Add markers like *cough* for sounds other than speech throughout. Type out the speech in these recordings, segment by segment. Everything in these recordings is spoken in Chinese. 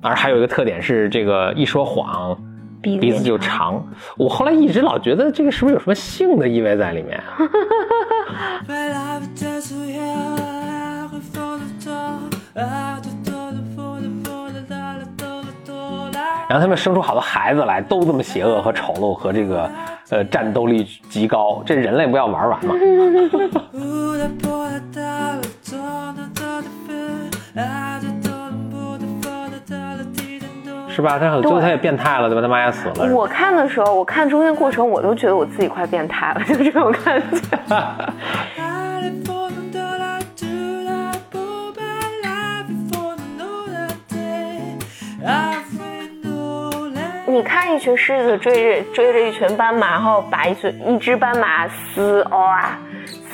而还有一个特点是，这个一说谎鼻鼻子就长。我后来一直老觉得这个是不是有什么性的意味在里面 dollar. 然后他们生出好多孩子来，都这么邪恶和丑陋和这个呃战斗力极高，这人类不要玩完吗？*laughs* 是吧？他很最后他也变态了，对吧？他妈也死了。我看的时候，我看中间过程，我都觉得我自己快变态了，*laughs* 就这种感觉。*laughs* 你看一群狮子追着追着一群斑马，然后把一群一只斑马撕哇、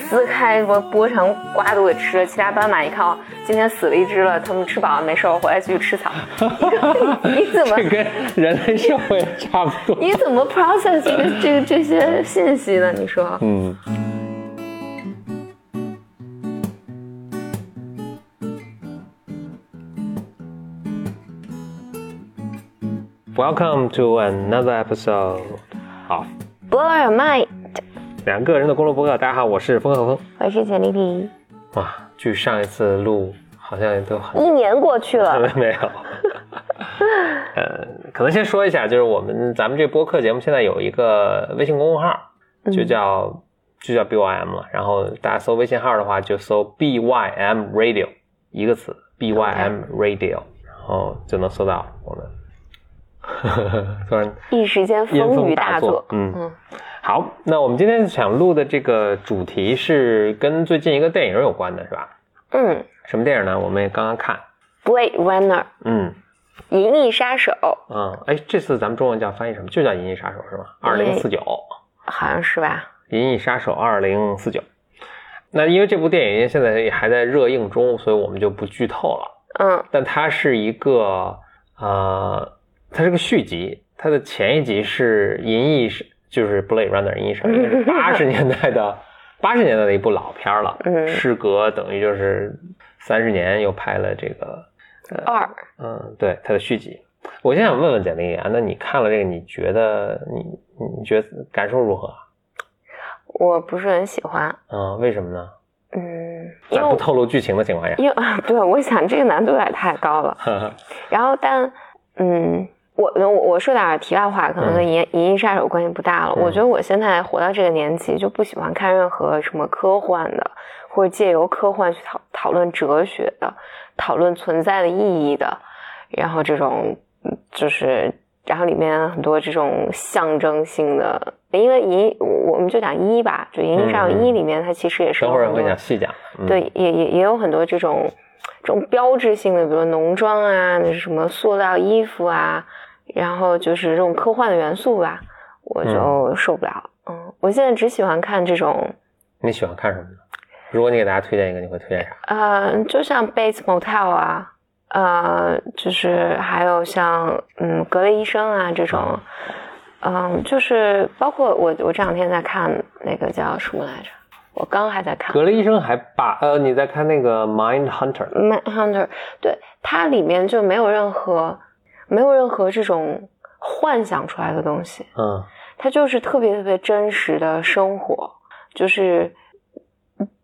撕开，什么剥成瓜都给吃了。其他斑马一看哦，今天死了一只了，他们吃饱了没事，我回来继续吃草。*laughs* 你怎么这跟人类社会差不多。你怎么 process 这个这个这些信息呢？你说？嗯。Welcome to another episode of Blow your mind，两个人的公路博客。大家好，我是风和风。我是简丽丽。哇，距上一次录好像也都很一年过去了，*laughs* 没有。*laughs* 呃，可能先说一下，就是我们咱们这播客节目现在有一个微信公众号，就叫、就叫 BYM 了。然后大家搜微信号的话，就搜 BYM Radio 一个词，BYM Radio，然后就能搜到我们。*laughs* 突然一时间风风大作雨大作，。嗯嗯，好，那我们今天想录的这个主题是跟最近一个电影有关的，是吧？嗯什么电影呢？我们也刚刚看。，Blade Runner，嗯银翼杀手，嗯，哎，这次咱们中文叫翻译什么？就叫《银翼杀手》是吗？二零四九，好像是吧？《银翼杀手》二零四九。那因为这部电影现在也还在热映中，所以我们就不剧透了。嗯但它是一个呃，它是个续集，它的前一集是《银翼是就是《Blade Runner》银翼杀手》，是 *laughs* 八十年代的八十年代的一部老片了。嗯时隔等于就是三十年，又拍了这个二，嗯，对，它的续集。我现在想问问简历啊，那你看了这个，你觉得你你觉得感受如何？我不是很喜欢。嗯，为什么呢？嗯，因在不透露剧情的情况下，因为 *laughs* 对，我想这个难度有点太高了。*laughs* 然后但嗯。我我我说点题外话，可能跟《银银翼杀手》关系不大了。嗯我觉得我现在活到这个年纪，就不喜欢看任何什么科幻的，或者借由科幻去讨讨论哲学的，讨论存在的意义的，然后这种嗯就是，然后里面很多这种象征性的，因为银我我们就讲一吧，就《银翼杀手一》里面它其实也是等会儿会有很多讲细讲。嗯、对，也也也有很多这种这种标志性的，比如浓妆啊，那是什么塑料衣服啊，然后就是这种科幻的元素吧，我就受不了。嗯我现在只喜欢看这种，你喜欢看什么呢？如果你给大家推荐一个，你会推荐啥？呃，就像 Bates Motel 啊，呃，就是还有像嗯格雷医生啊这种，嗯，就是包括我我这两天在看那个叫什么来着，我刚还在看格雷医生还把呃，你在看那个《Mind Hunter》？《Mind》？《Hunter》，对它里面就没有任何没有任何这种幻想出来的东西，嗯它就是特别特别真实的生活，就是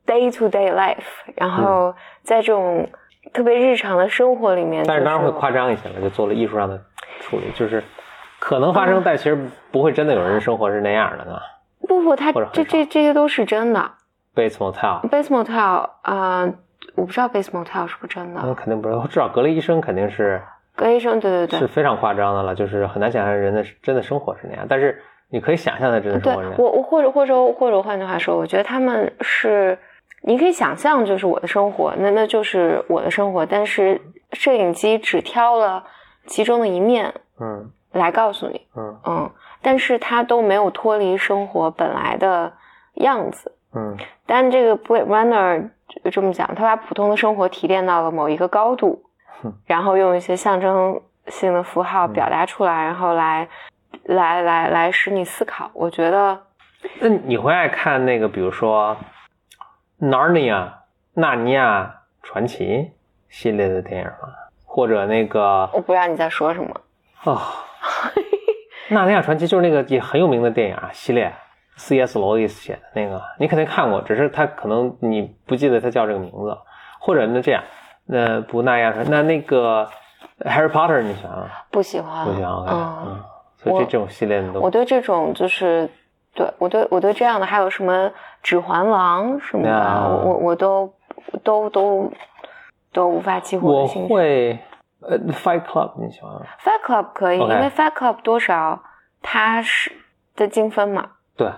day to day life，然后在这种特别日常的生活里面，但是当然会夸张一些了，就做了艺术上的处理，就是可能发生，但其实不会真的有人生活是那样的，对吧不不，它这这这些都是真的。？Bates Motel，Base Motel 啊、我不知道 Base Motel 是不是真的。那肯定不是，至少格雷医生肯定是格医生，对对对是，非常夸张的了，就是很难想象人的真的生活是那样，但是你可以想象的真的生对活是那样。我我或者或者或者换句话说，我觉得他们是，你可以想象就是我的生活，那那就是我的生活，但是摄影机只挑了其中的一面嗯来告诉你，嗯嗯，但是他都没有脱离生活本来的样子。嗯但这个 Blade Runner 就这么讲，他把普通的生活提炼到了某一个高度哼，然后用一些象征性的符号表达出来，然后来来来来使你思考。我觉得，那你会爱看那个，比如说《Narnia》《纳尼亚传奇》系列的电影吗？或者那个我不知道你在说什么。哦，*laughs*《纳尼亚传奇》就是那个也很有名的电影啊系列，C.S. 罗伊斯写的那个，你肯定看过，只是他可能你不记得他叫这个名字，或者那这样，那不那样，那那个 Harry Potter 你喜欢吗？不喜欢，不喜欢嗯，嗯，所以这这种系列的都我对这种就是，对我对我对这样的还有什么《指环王》什么的，啊我我我都都都都无法激活我。会呃 Fight Club 你喜欢吗？？Fight Club 可以因为 Fight Club 多少它是的精分嘛，对，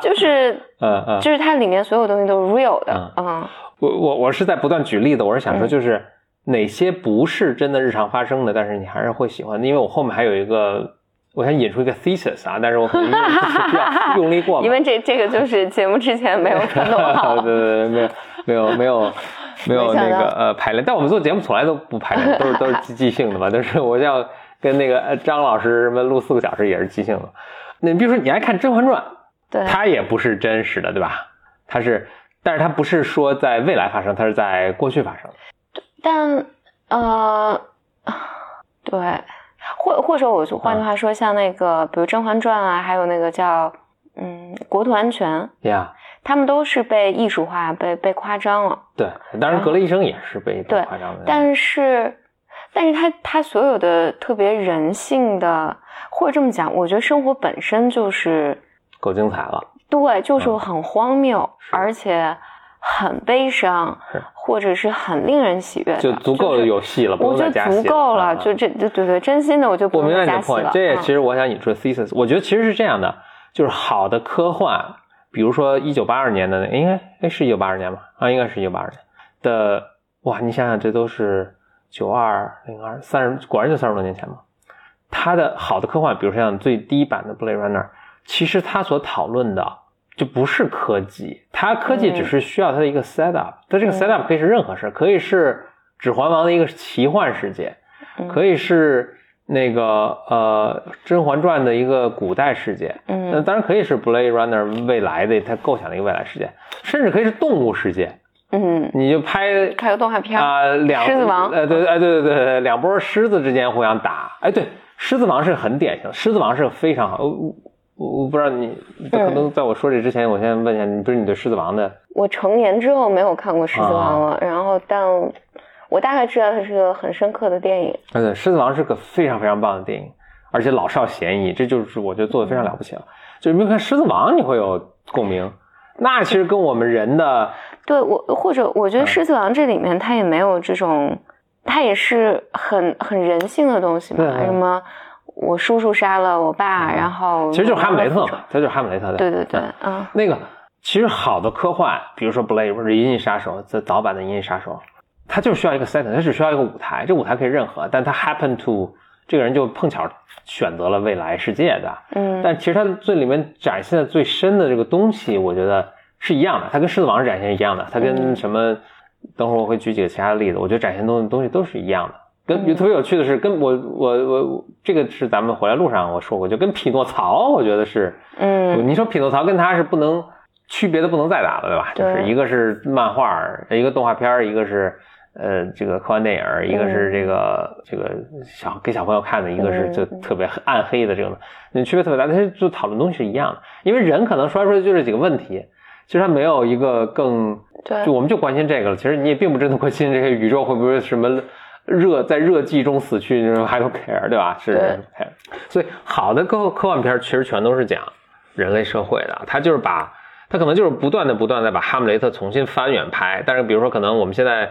就是 *laughs* 嗯嗯，就是它里面所有东西都是 real 的，嗯我我我是在不断举例子，我是想说嗯就是哪些不是真的日常发生的，但是你还是会喜欢的，因为我后面还有一个，我想引出一个 thesis 啊，但是我可能用比较 *laughs* 用力过猛，因为这这个就是节目之前没有传统好 *laughs* 对，对对，没有 *laughs* 没有没有没有那个呃排练，但我们做节目从来都不排练，都是都是即即兴的嘛。但是我要跟那个呃张老师什么录四个小时也是即兴的。那你比如说你爱看《甄嬛传》，对，它也不是真实的，对吧？它是，但是它不是说在未来发生，它是在过去发生。但呃，对，或或者我就换句话说，像那个比如《甄嬛传》啊，还有那个叫嗯《国土安全》，呀、他们都是被艺术化、被被夸张了。对，当然格雷医生也是被被对夸张的，但是，但是他他所有的特别人性的，或者这么讲，我觉得生活本身就是够精彩了。对，就是嗯很荒谬，是而且很悲伤，或者是很令人喜悦的，就足够有戏了，不我觉得用再加戏足够了，嗯就这，对对对，真心的我就不明白你的用再加戏 point，了。这也嗯其实我想引出的 thesis，我觉得其实是这样的，就是好的科幻，比如说一九八二年的那，应该哎是一九八二年吧？啊，应该是一九八二年的，哇，你想想这都是九二零二三十，果然就三十多年前嘛。它的好的科幻，比如说像最低版的 Blade Runner，其实他所讨论的就不是科技，它科技嗯。只是需要它的一个 setup，它这个嗯。setup 可以是任何事，可以是《指环王》的一个奇幻世界，嗯。可以是那个呃《甄嬛传》的一个古代世界，那嗯当然可以是 Blade Runner 未来的他构想的一个未来世界，甚至可以是动物世界，嗯，你就拍拍个动画片儿，啊、两狮子王。呃对哎对对对对，两波狮子之间互相打，哎对，狮子王是很典型，狮子王是个非常好，我我我不知道你可嗯。能在我说这之前，我先问一下你，不是你对狮子王的？我成年之后没有看过《狮子王》啊。了，然后但我大概知道它是个很深刻的电影。啊，对，《狮子王》是个非常非常棒的电影，而且老少咸宜，这就是我觉得做的非常了不起了。就是没有看《狮子王》，你会有共鸣，那其实跟我们人的对我，或者我觉得嗯《狮子王》这里面它也没有这种，它也是很很人性的东西嘛，什么我叔叔杀了我爸，嗯然后其实就是哈姆雷特嘛，他就是哈姆雷特的。对对对嗯，嗯那个其实好的科幻，比如说《Blade》或者《银翼杀手》，这早版的《银翼杀手》，它就是需要一个 setting，它只需要一个舞台，这舞台可以任何，但它 happen to 这个人就碰巧选择了未来世界的，嗯，但其实它最里面展现的最深的这个东西，我觉得是一样的，它跟《狮子王》是展现一样的，它跟嗯什么，等会儿我会举几个其他的例子，我觉得展现东西东西都是一样的。跟嗯。特别有趣的是，跟我我我我这个是咱们回来路上我说过，就跟匹诺曹，我觉得是，嗯。你说匹诺曹跟他是不能区别的不能再大了，对吧？对就是一个是漫画，一个动画片儿，一个是呃这个科幻电影儿，一个是这个、这个小给小朋友看的，一个是就嗯。特别暗黑的这种，那区别特别大，但是就讨论东西是一样的，因为人可能说来说去就这几个问题，其实他没有一个更对。就我们就关心这个了，其实你也并不真的关心这些宇宙会不会什么热在热寂中死去，就是 I don't care，对吧？是对 care。所以好的科科幻片儿其实全都是讲人类社会的，它就是把它可能就是不断的不断的把哈姆雷特重新翻远拍，但是比如说可能我们现在。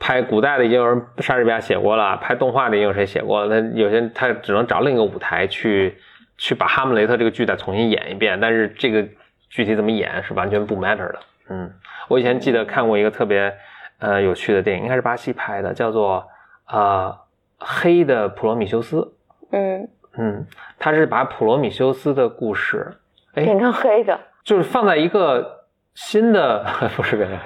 拍古代的已经有人莎士比亚写过了，拍动画的也有谁写过了？他有些人他只能找另一个舞台去去把哈姆雷特这个剧再重新演一遍，但是这个具体怎么演是完全不 matter 的。嗯，我以前记得看过一个特别呃有趣的电影，应该是巴西拍的，叫做呃黑的普罗米修斯。嗯，嗯，他是把普罗米修斯的故事，哎，变成黑的，就是放在一个新的 *laughs* 不是变成，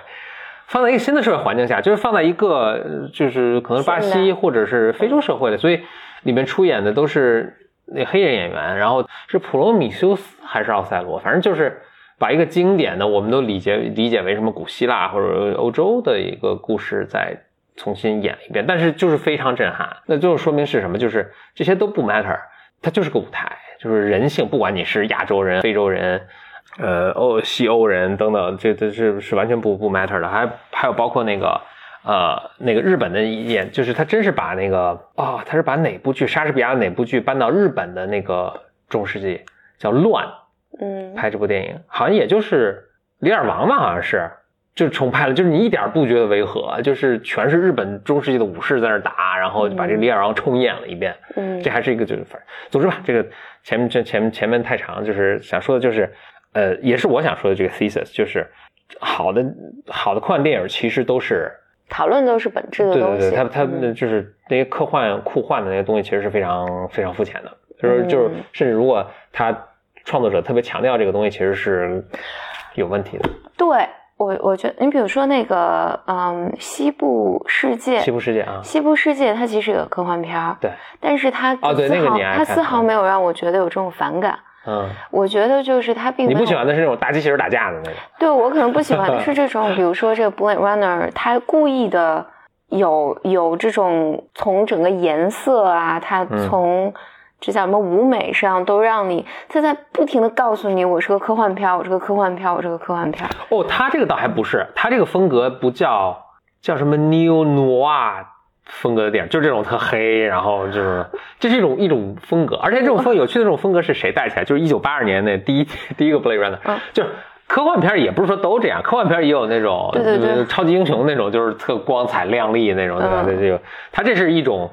放在一个新的社会环境下，就是放在一个呃就是可能是巴西或者是非洲社会的，所以里面出演的都是那黑人演员，然后是普罗米修斯还是奥赛罗，反正就是把一个经典的我们都理解理解为什么古希腊或者欧洲的一个故事再重新演了一遍，但是就是非常震撼。那最后说明是什么？就是这些都不 matter，它就是个舞台，就是人性，不管你是亚洲人、非洲人。呃，欧西欧人等等，这这是是完全不不 matter 的，还还有包括那个呃那个日本的演，就是他真是把那个啊、他是把哪部剧莎士比亚的哪部剧搬到日本的那个中世纪叫《乱》嗯，拍这部电影，好像也就是《李尔王》吧，好像是就重拍了，就是你一点不觉得违和，就是全是日本中世纪的武士在那儿打，然后就把这个《李尔王》重演了一遍。嗯这还是一个就是反正，总之吧，这个前面这前面前面太长，就是想说的就是，呃，也是我想说的这个 thesis，就是好的好的科幻电影其实都是，讨论都是本质的对对对，东西。它它嗯就是那些科幻酷幻的那些东西，其实是非常非常肤浅的，就是就是嗯甚至如果他创作者特别强调这个东西，其实是有问题的。对我，我觉得你比如说那个，嗯，西部世界，西部世界啊，西部世界它其实有科幻片儿，对，但是它哦对丝毫那个你爱它丝毫嗯没有让我觉得有这种反感。嗯，我觉得就是它并没有你不喜欢的是那种大机器人打架的那种，对我可能不喜欢的 *laughs* 是这种，比如说这个 Blade Runner，它故意的有有这种从整个颜色啊，它嗯从这叫什么舞美上都让你，他在不停的告诉你，我是个科幻片儿，我是个科幻片儿，我是个科幻片儿。哦，他这个倒还不是，他这个风格不叫叫什么 neo noir 风格的电影，就是这种特黑，然后就是这是一种一种风格，而且这种风 *laughs* 有趣的这种风格是谁带起来？就是一九八二年那第一第一个 Blade Runner，、嗯就是。科幻片也不是说都这样，科幻片也有那种对对对呃超级英雄那种，就是特光彩亮丽那种，对吧？嗯对这个，它这是一种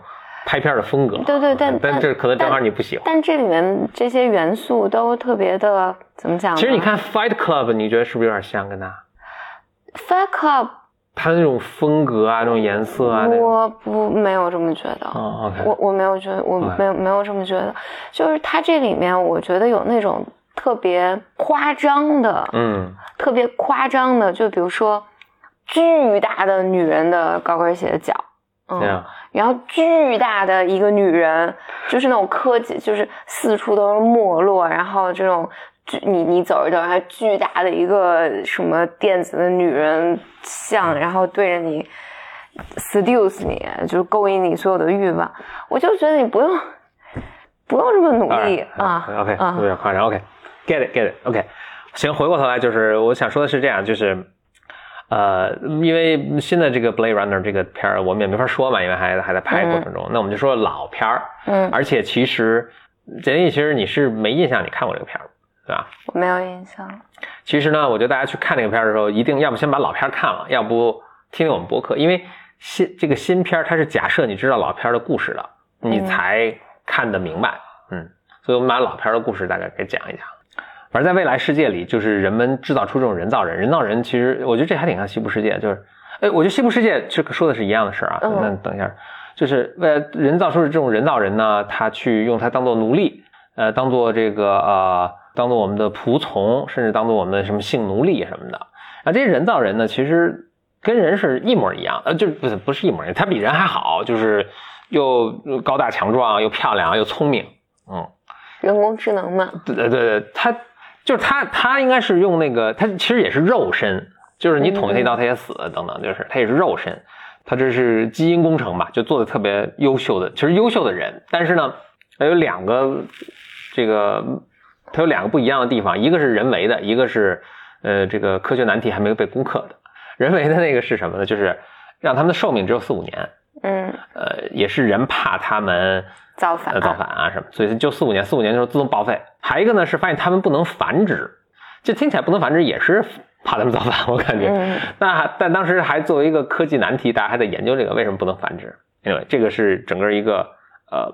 拍片的风格，对对但但但这可能正好你不喜欢。但这里面这些元素都特别的怎么讲呢？其实你看 Fight Club，你觉得是不是有点像跟他？Fight Club，他那种风格啊，那种颜色啊，我不没有这么觉得。哦，OK，我我没有觉得，我没有没有这么觉得，就是他这里面我觉得有那种特别夸张的，嗯特别夸张的，就比如说巨大的女人的高跟鞋的脚，嗯，这样然后巨大的一个女人，就是那种科技，就是四处都是没落，然后这种巨你你走一走着，还巨大的一个什么电子的女人像，然后对着你 seduce 你，就是勾引你所有的欲望，我就觉得你不用不用这么努力。啊，OK，啊。有点夸张，OK，get it，get it，OK，行，回过头来就是我想说的是这样，就是。呃，因为新的这个《Blade Runner》这个片儿，我们也没法说嘛，因为还还在拍过程中。那我们就说老片儿，嗯，而且其实简历其实你是没印象你看过这个片儿，对吧？我没有印象，其实呢，我觉得大家去看这个片儿的时候，一定要不先把老片儿看了，要不听听我们播客，因为新这个新片儿它是假设你知道老片儿的故事的，你嗯才看得明白。嗯，所以我们把老片儿的故事大概给讲一讲。反正在未来世界里，就是人们制造出这种人造人，人造人其实我觉得这还挺像西部世界，就是，哎，我觉得西部世界这个说的是一样的事儿啊。嗯那等一下，就是为了人造出的这种人造人呢，他去用它当做奴隶，呃，当做这个呃，当做我们的仆从，甚至当做我们的什么性奴隶什么的。啊，这些人造人呢，其实跟人是一模一样，呃，就是不是不是一模一样，他比人还好，就是又高大强壮，又漂亮，又聪明，嗯。人工智能嘛，对对对，对，他就是他，他应该是用那个，他其实也是肉身，就是你捅他一刀，他也死，等等，就是他也是肉身，他这是基因工程吧，就做的特别优秀的，其实优秀的人，但是呢，他有两个这个，他有两个不一样的地方，一个是人为的，一个是呃这个科学难题还没有被攻克的。人为的那个是什么呢？就是让他们的寿命只有四五年，嗯，呃，也是人怕他们造反呃，造反啊什么，所以就四五年，四五年就是自动报废。还一个呢是发现他们不能繁殖，这听起来不能繁殖也是怕他们造反，我感觉。嗯 *laughs* 那但当时还作为一个科技难题，大家还在研究这个为什么不能繁殖。因为这个是整个一个呃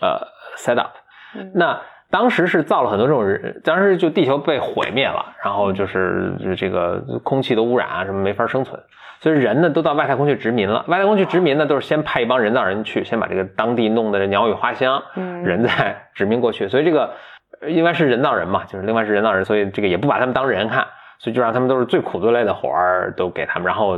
呃 set up。嗯那当时是造了很多这种人，当时就地球被毁灭了，然后就是这个空气的污染啊什么没法生存，所以人呢都到外太空去殖民了。外太空去殖民呢，都是先派一帮人造人去，先把这个当地弄得鸟语花香，嗯人再殖民过去。所以这个呃因为是人造人嘛，就是另外是人造人，所以这个也不把他们当人看，所以就让他们都是最苦最累的活儿都给他们，然后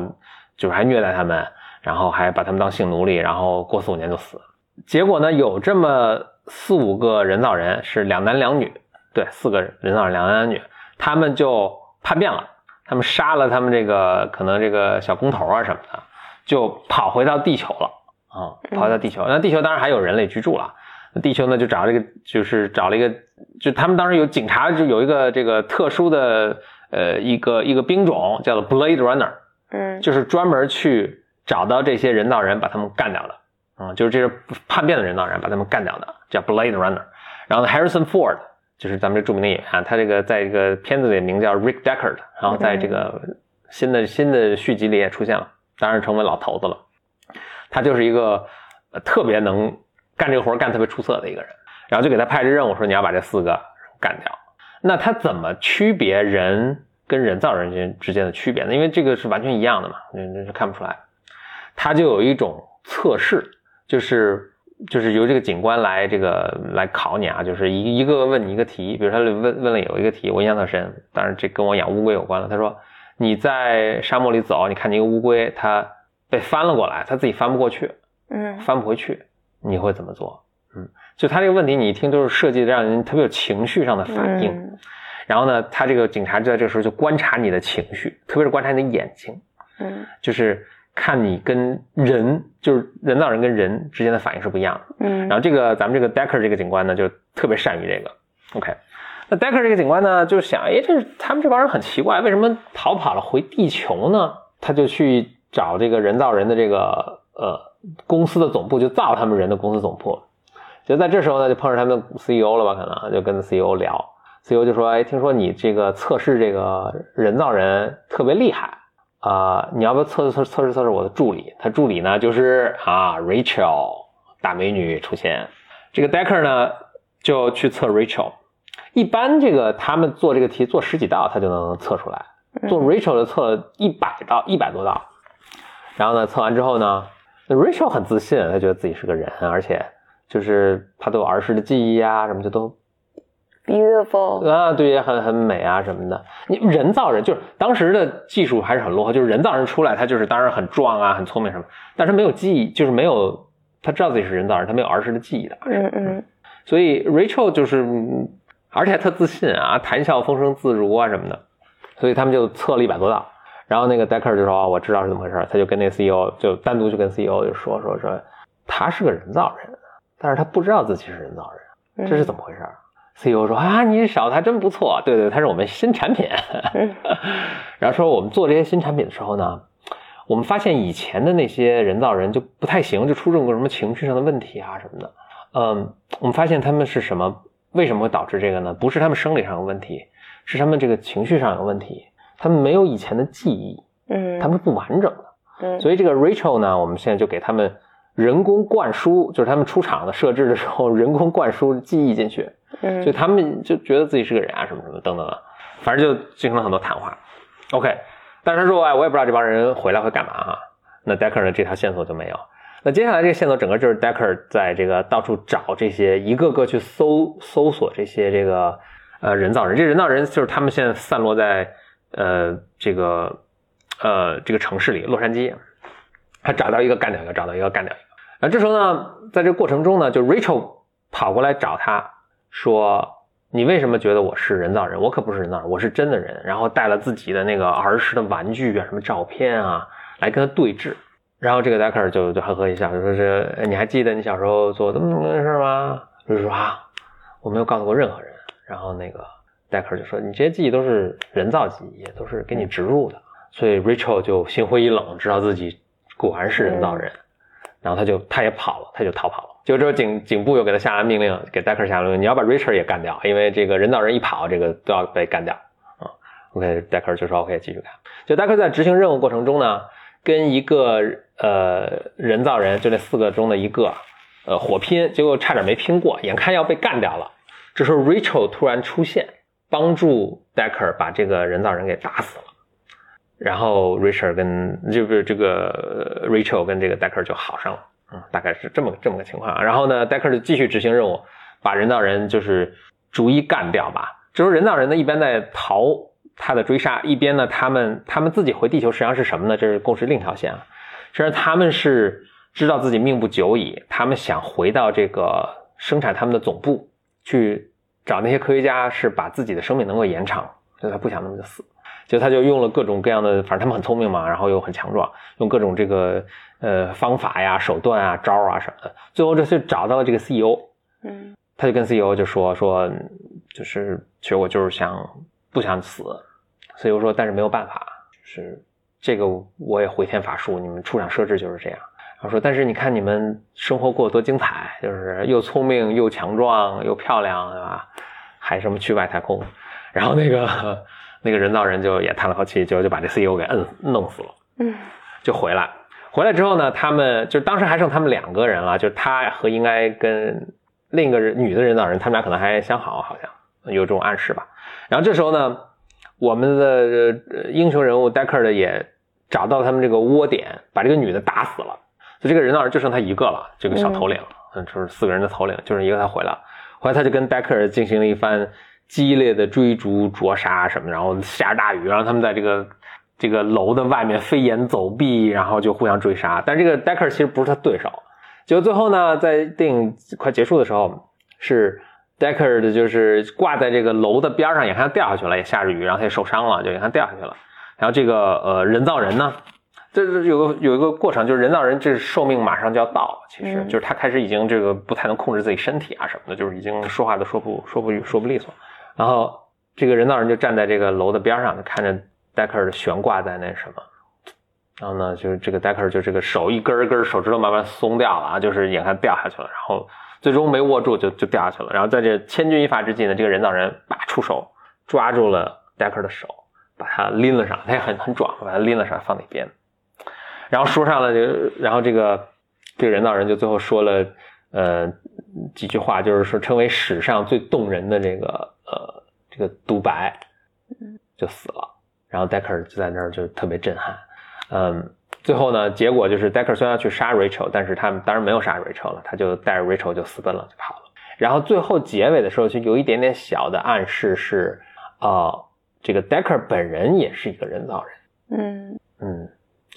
就是还虐待他们，然后还把他们当性奴隶，然后过四五年就死。结果呢，有这么四五个人造人，是两男两女，对，四个人造人两男两女，他们就叛变了，他们杀了他们这个可能这个小工头啊什么的，就跑回到地球了啊，跑回到地球。那地球当然还有人类居住了。那地球呢就找了一个，就是找了一个，就他们当时有警察，就有一个这个特殊的呃一个一个兵种叫做 Blade Runner，嗯就是专门去找到这些人造人，把他们干掉的。啊、就是这是叛变的人造人，把他们干掉的，叫 Blade Runner。然后呢，Harrison Ford 就是咱们这著名的演员，他这个在这个片子里名叫 Rick Deckard，然后在这个新的新的续集里也出现了，当然成为老头子了。他就是一个呃特别能干这个活儿干特别出色的一个人，然后就给他派这任务说你要把这四个干掉。那他怎么区别人跟人造人之间之间的区别呢？因为这个是完全一样的嘛，那那是看不出来。他就有一种测试，就是就是由这个警官来这个来考你啊，就是一一个个问你一个题，比如他问问了有一个题，我印象特深，当然这跟我养乌龟有关了。他说你在沙漠里走，你看见一个乌龟，它被翻了过来，它自己翻不过去，嗯翻不回去，你会怎么做？嗯，就他这个问题，你一听都是设计的让人特别有情绪上的反应。嗯然后呢，他这个警察就在这个时候就观察你的情绪，特别是观察你的眼睛，嗯就是看你跟人，就是人造人跟人之间的反应是不一样的。嗯然后这个咱们这个 Decker 这个警官呢，就特别善于这个。OK，那 Decker 这个警官呢，就想，哎，这他们这帮人很奇怪，为什么逃跑了回地球呢？他就去找这个人造人的这个呃公司的总部，就造他们人的公司总部。就在这时候呢，就碰上他们 CEO 了吧？可能就跟 CEO 聊，CEO 就说：“哎，听说你这个测试这个人造人特别厉害啊、你要不要测试测试测试测试我的助理？他助理呢就是啊 Rachel 大美女出现。这个 Decker 呢就去测 Rachel。一般这个他们做这个题做十几道，他就能测出来。做 Rachel 的测了一百道，一百多道。然后呢，测完之后呢那，Rachel 很自信，他觉得自己是个人，而且就是他都有儿时的记忆啊，什么就都，beautiful，啊，对，也很很美啊什么的。你人造人就是当时的技术还是很落后，就是人造人出来，他就是当然很壮啊，很聪明什么，但是没有记忆，就是没有他知道自己是人造人，他没有儿时的记忆的。嗯嗯所以 Rachel 就是，嗯而且还特自信啊，谈笑风生自如啊什么的，所以他们就测了一百多道。然后那个 Decker 就说：“哦，我知道是怎么回事。”他就跟那 CEO 就单独去跟 CEO 就说说说，他是个人造人，但是他不知道自己是人造人，嗯，这是怎么回事？CEO 说：“啊，你小子还真不错，对对，他是我们新产品。嗯 *laughs* 然后说我们做这些新产品的时候呢，我们发现以前的那些人造人就不太行，就出现过什么情绪上的问题啊什么的。嗯，我们发现他们是什么？为什么会导致这个呢？不是他们生理上有问题，是他们这个情绪上有问题。他们没有以前的记忆，嗯，他们不完整的。嗯所以这个 Rachel 呢，我们现在就给他们人工灌输，就是他们出厂的设置的时候，人工灌输记忆进去，嗯所以他们就觉得自己是个人啊，什么什么等等的，反正就进行了很多谈话。OK，但是他说，哎，我也不知道这帮人回来会干嘛哈。那 Decker 呢，这条线索就没有。那接下来这个线索整个就是 Decker 在这个到处找这些，一个个去搜搜索这些这个呃人造人。这人造人就是他们现在散落在呃这个呃这个城市里，洛杉矶。他找到一个干掉一个，找到一个干掉一个。然后这时候呢，在这个过程中呢，就 Rachel 跑过来找他说：“你为什么觉得我是人造人？我可不是人造人，我是真的人。”然后带了自己的那个儿时的玩具啊，什么照片啊，来跟他对峙。然后这个 Decker 就就呵呵一笑，就说是：“你还记得你小时候做这么这么的事吗？”就是说啊，我没有告诉过任何人。然后那个 Decker 就说：“你这些记忆都是人造记忆，都是给你植入的。”所以 Rachel 就心灰意冷，知道自己果然是人造人。然后他就他也跑了，他就逃跑了。结果之后警警部又给他下了命令，给 Decker 下了命令，你要把 Rachel 也干掉，因为这个人造人一跑，这个都要被干掉啊。OK，Decker 就说 OK，继续干。就 Decker 在执行任务过程中呢，跟一个呃人造人，就那四个中的一个，呃火拼，结果差点没拼过，眼看要被干掉了。这时候 Rachel 突然出现，帮助 Decker 把这个人造人给打死了。然后 Richard 跟就是这个 Rachel 跟这个 Decker 就好上了，嗯，大概是这么这么个情况。然后呢，Decker 就继续执行任务，把人造人就是逐一干掉吧。这时候人造人呢一边在逃他的追杀，一边呢他们他们自己回地球实际上是什么呢？这是共识另一条线啊。实际上他们是知道自己命不久矣，他们想回到这个生产他们的总部去找那些科学家，是把自己的生命能够延长，所以他不想那么就死。就他就用了各种各样的，反正他们很聪明嘛，然后又很强壮，用各种这个呃方法呀、手段啊、招啊什么的，最后这就找到了这个 CEO，嗯他就跟 CEO 就说说，就是其实我就是想不想死，CEO 说但是没有办法，就是这个我也回天乏术，你们出厂设置就是这样。然后说，但是你看你们生活过得多精彩，就是又聪明又强壮又漂亮，对吧？还什么去外太空，然后那个那个人造人就也叹了口气，就就把这 CEO 给摁弄死了。嗯就回来。回来之后呢，他们就当时还剩他们两个人了，就是他和应该跟另一个人女的人造人，他们俩可能还相好，好像有这种暗示吧。然后这时候呢，我们的呃英雄人物 Deckard 也找到他们这个窝点，把这个女的打死了。就这个人造人就剩他一个了，这个小头领，嗯，就是四个人的头领，就剩一个他回来了。后来他就跟 Deckard 进行了一番激烈的追逐、灼杀什么，然后下着大雨，然后他们在这个这个楼的外面飞檐走壁，然后就互相追杀。但这个 Deckard 其实不是他对手。结果最后呢，在电影快结束的时候，是 Decker 的就是挂在这个楼的边上，眼看掉下去了，也下着雨，然后他也受伤了，就眼看掉下去了。然后这个呃人造人呢，这这有个有一个过程，就是人造人这寿命马上就要到了，其实、嗯就是他开始已经这个不太能控制自己身体啊什么的，就是已经说话都说不说不说不利索。然后这个人造人就站在这个楼的边上，就看着 Deckard 悬挂在那什么。然后呢，就是这个 Deckard 就这个手一根一根手指头慢慢松掉了啊，就是眼看掉下去了，然后最终没握住就就掉下去了。然后在这千钧一发之际呢，这个人造人叭出手抓住了 Deckard 的手，把他拎了上，他也很很壮，把他拎了上放那边。然后说上了就，然后这个这个人造人就最后说了呃几句话，就是说称为史上最动人的这个呃这个独白，就死了。然后 Deckard 就在那儿就特别震撼。嗯，最后呢，结果就是 Decker 虽然要去杀 Rachel，但是他们当然没有杀 Rachel 了，他就带着 Rachel 就私奔了，就跑了。然后最后结尾的时候，就有一点点小的暗示是，呃，这个 Decker 本人也是一个人造人。嗯嗯，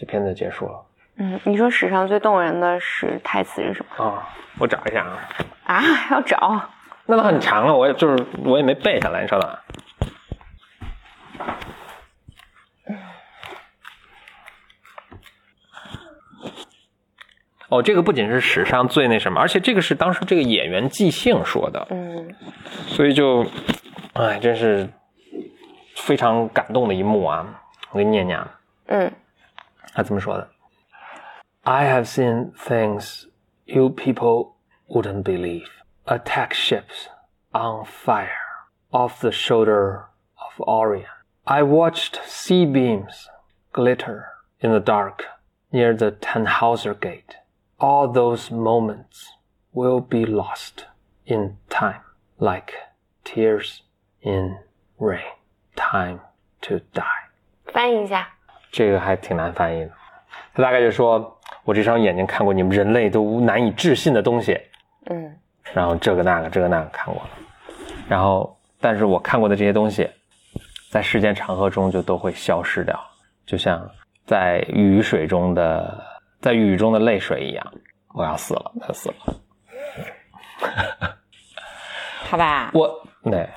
这片子结束了嗯，你说史上最动人的是台词是什么啊、我找一下啊，啊？还要找？那都很长了，我也就是我也没背下来，你稍等啊。哦，这个不仅是史上最那什么，而且这个是当时这个演员即兴说的，嗯所以就，哎，真是非常感动的一幕啊！我给你念念啊，嗯他这么说的：I have seen things you people wouldn't believe. Attack ships on fire off the shoulder of Orion. I watched sea beams glitter in the dark near the Tannhauser Gate. All those moments will be lost in time, like tears in rain. Time to die. 翻译一下。 这个还挺难翻译的。他大概就说：“我这双眼睛看过你们人类都难以置信的东西，嗯然后这个那个这个那个看过了，然后但是我看过的这些东西，在时间长河中就都会消失掉，就像在雨水中的在雨中的泪水一样。我要死了，他死了。好吧。我对，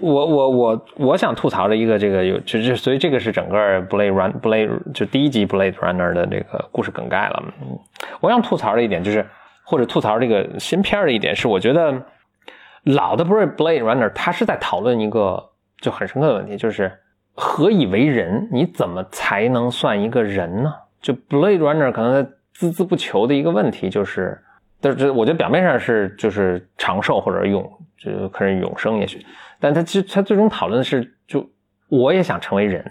我我我我想吐槽的一个这个有，就就所以这个是整个 Blade Run Blade 就第一集 Blade Runner 的这个故事梗概了。我想吐槽的一点就是，或者吐槽这个新片的一点是，我觉得老的 Blade Blade Runner 它是在讨论一个就很深刻的问题，就是何以为人？你怎么才能算一个人呢？就 Blade Runner 可能孜孜不求的一个问题就是。但是这我觉得表面上是就是长寿或者永，就可能永生也许，但他其实他最终讨论的是，就我也想成为人，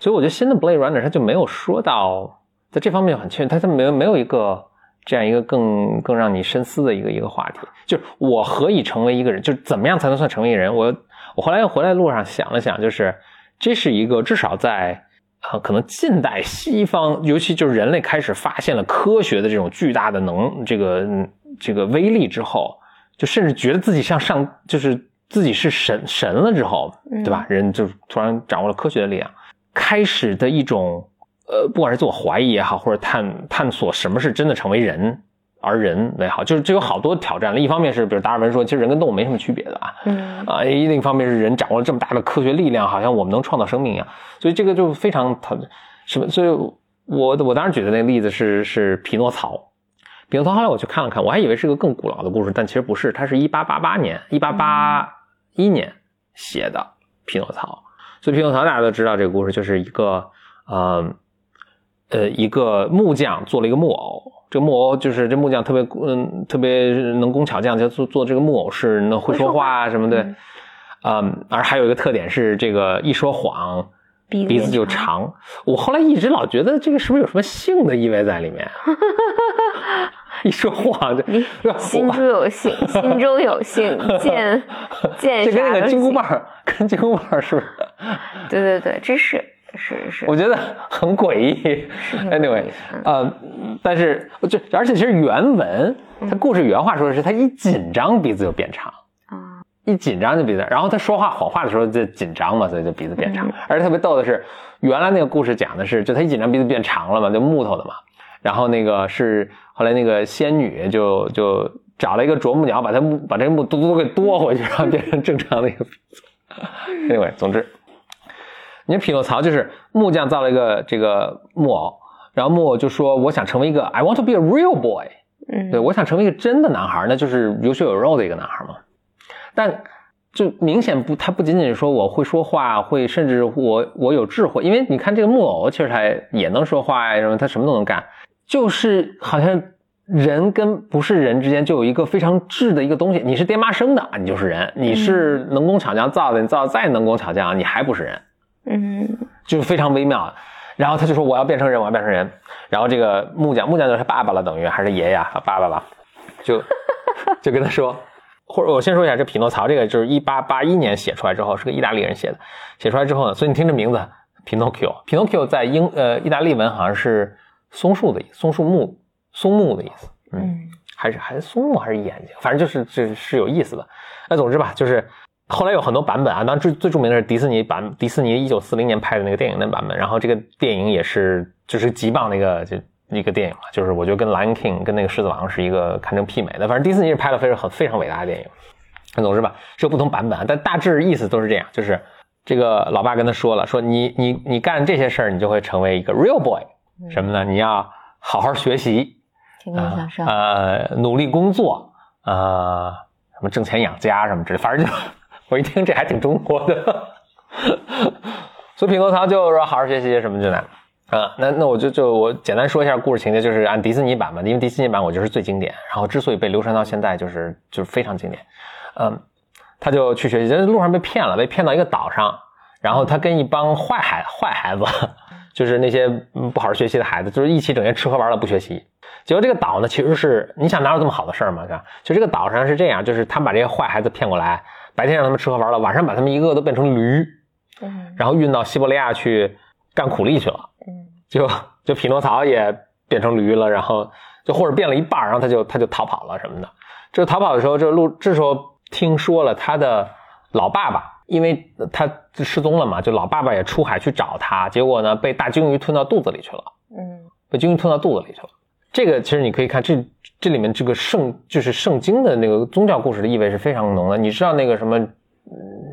所以我觉得新的 Blade Runner 他就没有说到在这方面很欠缺，他他没有没有一个这样一个更更让你深思的一个一个话题，就是我何以成为一个人，就是怎么样才能算成为一个人？我我后来又回来路上想了想，就是这是一个至少在。啊，可能近代西方，尤其就是人类开始发现了科学的这种巨大的能，这个这个威力之后，就甚至觉得自己像上，就是自己是神神了之后，对吧？人就突然掌握了科学的力量，开始的一种呃，不管是自我怀疑也好，或者探探索什么是真的成为人，而人为好，就是这有好多挑战了。一方面是，比如达尔文说，其实人跟动物没什么区别的啊，嗯啊，另一方面是人掌握了这么大的科学力量，好像我们能创造生命一样，所以这个就非常讨什么，所以我我当时举的那个例子是是匹诺曹。匹诺曹后来我去看了看，我还以为是个更古老的故事，但其实不是，它是一八八八年、一八八一年写的匹诺曹。所以匹诺曹大家都知道这个故事，就是一个呃呃一个木匠做了一个木偶，这个木偶就是这木匠特别嗯特别能工巧匠，就做做这个木偶是能会说话啊什么的，嗯嗯，而还有一个特点是这个一说谎鼻鼻子就长。我后来一直老觉得这个是不是有什么性的意味在里面？*laughs* 一说谎就你是吧心我中有性，心中有性，*laughs* 见见这跟那个金箍棒跟金箍棒儿是不是？对对对，这是是是，我觉得很诡异。Anyway，呃，但是就而且其实原文，他故事原话说的是他一紧张鼻子就变长，啊一紧张就鼻子，然后他说话谎话的时候就紧张嘛，所以就鼻子变长嗯。而且特别逗的是，原来那个故事讲的是，就他一紧张鼻子变长了嘛，就木头的嘛。然后那个是后来那个仙女就就找了一个啄木鸟，把它木把这个木嘟嘟给剁回去，然后变成正常的一个鼻子。Anyway，总之，你看匹诺曹就是木匠造了一个这个木偶，然后木偶就说我想成为一个 I want to be a real boy，嗯对我想成为一个真的男孩，那就是有血有肉的一个男孩嘛。但就明显不，他不仅仅是说我会说话，会甚至我我有智慧，因为你看这个木偶其实它也能说话呀，什么它什么都能干，就是好像人跟不是人之间就有一个非常质的一个东西，你是爹妈生的，你就是人；你是能工巧匠造的，你造的再能工巧匠，你还不是人。嗯就是非常微妙。然后他就说我要变成人，我要变成人。然后这个木匠，木匠就是他爸爸了，等于还是爷爷啊，爸爸吧，就就跟他说，或者我先说一下，这匹诺曹这个就是一八八一年写出来之后，是个意大利人写的。写出来之后呢，所以你听这名字，Pinocchio，Pinocchio 在英呃意大利文好像是松树的意思，松树木松木的意思，嗯，嗯还是还是松木还是眼睛，反正就是这是有意思的。那总之吧，就是后来有很多版本啊，当然最最著名的是迪士尼版，迪士尼一九四零年拍的那个电影的版本。然后这个电影也是就是极棒的一个就一个电影了，就是我觉得跟《Lion King》跟那个《狮子王》是一个堪称媲美的。反正迪士尼是拍了非常很非常伟大的电影。那总之吧，是有不同版本啊，但大致意思都是这样，就是这个老爸跟他说了，说你你你干这些事儿，你就会成为一个 real boy，什么呢？你要好好学习，天天向上，呃，努力工作，呃，什么挣钱养家什么之类，反正就我一听这还挺中国的，*laughs* 所以匹诺曹就说好好学习什么之类的。啊，那那我就就我简单说一下故事情节，就是按迪士尼版嘛，因为迪士尼版我觉得是最经典，然后之所以被流传到现在，就是就是非常经典。嗯，他就去学习，在路上被骗了，被骗到一个岛上，然后他跟一帮坏孩坏孩子，*laughs* 就是那些嗯不好好学习的孩子，就是一起整天吃喝玩乐不学习。结果这个岛呢，其实是你想哪有这么好的事儿嘛？是吧？就这个岛上是这样，就是他们把这些坏孩子骗过来，白天让他们吃喝玩乐，晚上把他们一个个都变成驴，嗯然后运到西伯利亚去干苦力去了。嗯就就匹诺曹也变成驴了，然后就或者变了一半儿，然后他就他就逃跑了什么的。这逃跑的时候，这路这时候听说了他的老爸爸，因为他失踪了嘛，就老爸爸也出海去找他，结果呢被大鲸鱼吞到肚子里去了，嗯被鲸鱼吞到肚子里去了。这个其实你可以看这这里面这个圣就是圣经的那个宗教故事的意味是非常浓的。你知道那个什么嗯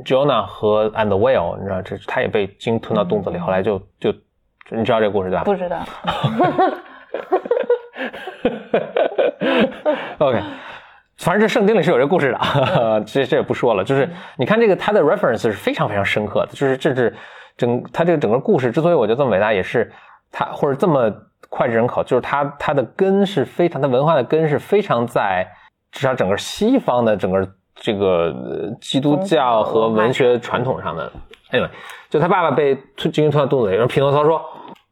Jonah 和 and the whale，你知道这他也被鲸吞到肚子里，后来就就你知道这个故事对吧？不知道，*laughs* OK，反正这圣经里是有这故事的，这这也不说了。就是你看这个它的 reference 是非常非常深刻的，就是这是整它这个整个故事之所以我觉得这么伟大，也是它或者这么脍炙人口，就是它它的根是非常，它文化的根是非常在至少整个西方的整个这个呃基督教和文学传统上的。anyway，就他爸爸被吞鲸鱼吞到肚子里，然后匹诺曹说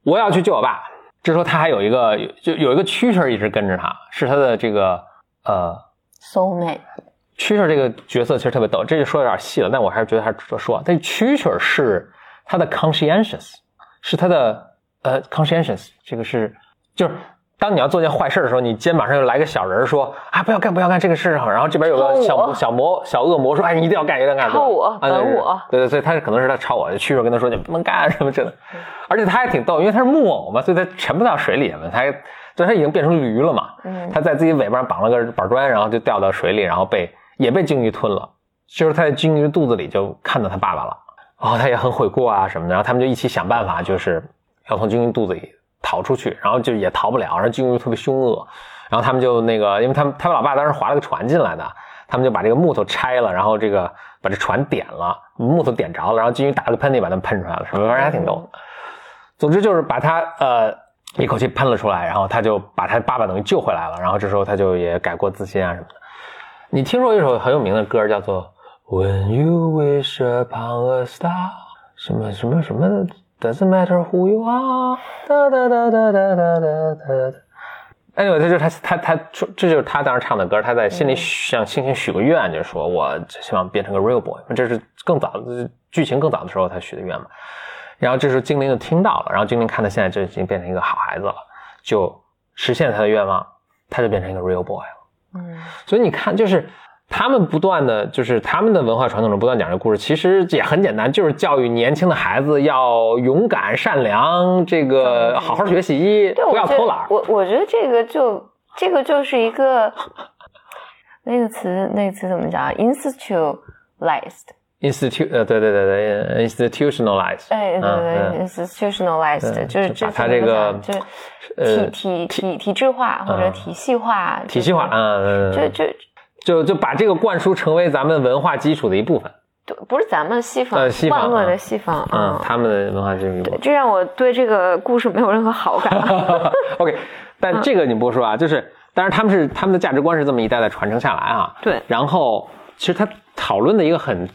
我要去救我爸。这时候他还有一个就有一个蛐蛐儿一直跟着他，是他的这个呃 soul mate，蛐蛐儿这个角色其实特别逗，这就说有点细了，但我还是觉得还是值得说。但蛐蛐儿是他的 conscientious，是他的呃 conscientious，这个是就是当你要做件坏事的时候，你肩膀上又来个小人儿说啊不要干不要干这个事儿，然后这边有个小小魔小恶魔说哎你一定要干一定要干，抄我啊对本我。对对，所以他可能是他抄我，蛐蛐儿跟他说你不能干什么之类的，而且他还挺逗，因为他是木偶嘛，所以他沉不到水里嘛，他还就他已经变成驴了嘛，嗯他在自己尾巴上绑了个板砖，然后就掉到水里，然后被也被鲸鱼吞了。就是他在鲸鱼肚子里就看到他爸爸了，然后他也很悔过啊什么的，然后他们就一起想办法，就是要从鲸鱼肚子里逃出去，然后就也逃不了，然后鲸鱼特别凶恶，然后他们就那个，因为他们他们老爸当时划了个船进来的，他们就把这个木头拆了，然后这个把这船点了，木头点着了，然后鲸鱼打了个喷嚏把他们喷出来了，什么玩意儿还挺逗的。总之就是把他呃一口气喷了出来，然后他就把他爸爸等于救回来了，然后这时候他就也改过自新啊什么的。你听说一首很有名的歌叫做《When You Wish Upon a Star》，什么什么什么的，Doesn't matter who you are，哒哒哒哒哒哒哒哒。anyway，这就是他他他说，这就是他当时唱的歌。他在心里向星星许个愿，就是说我希望变成个 real boy。这是更早的剧情更早的时候他许的愿嘛。然后这时候精灵就听到了，然后精灵看他现在就已经变成一个好孩子了，就实现他的愿望，他就变成一个 real boy 了。嗯所以你看，就是他们不断的，就是他们的文化传统中不断讲这个故事，其实也很简单，就是教育年轻的孩子要勇敢、善良，这个好好学习，对，不要偷懒。我我觉得这个就这个就是一个那个词，那个词怎么讲啊？institutionalized，institute 呃，对对对对，institutionalized，哎，对对嗯，institutionalized，就是就把它这个就是呃体体体体制化或者嗯。体系化，体系化，啊，就就就就把这个灌输成为咱们文化基础的一部分。对不是咱们西方呃西方万恶的嗯西方，嗯，他们的文化基础对。这让我对这个故事没有任何好感。*laughs* *laughs* OK，但这个你不说啊，就是当然他们是他们的价值观是这么一代代传承下来啊。对然后其实他讨论的一个很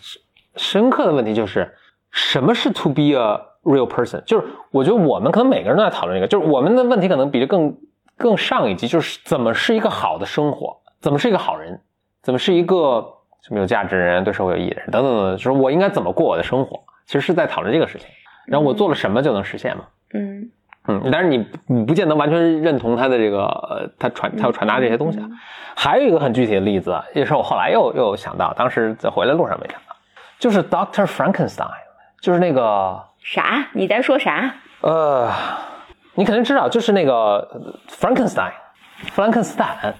深刻的问题就是，什么是 to be a real person？就是我觉得我们可能每个人都在讨论这个，就是我们的问题可能比这更更上一级，就是怎么是一个好的生活，怎么是一个好人，怎么是一个什么有价值的人，对社会有意义的人，等等等等，就是我应该怎么过我的生活，其实是在讨论这个事情。然后我做了什么就能实现嘛？嗯嗯，但是你你不见得完全认同他的这个呃，他传他要传达这些东西啊。还有一个很具体的例子，也是我后来又又想到，当时在回来路上没想到，就是 Doctor Frankenstein，就是那个啥？你在说啥？呃，你肯定知道，就是那个呃 Frankenstein，弗兰肯斯坦。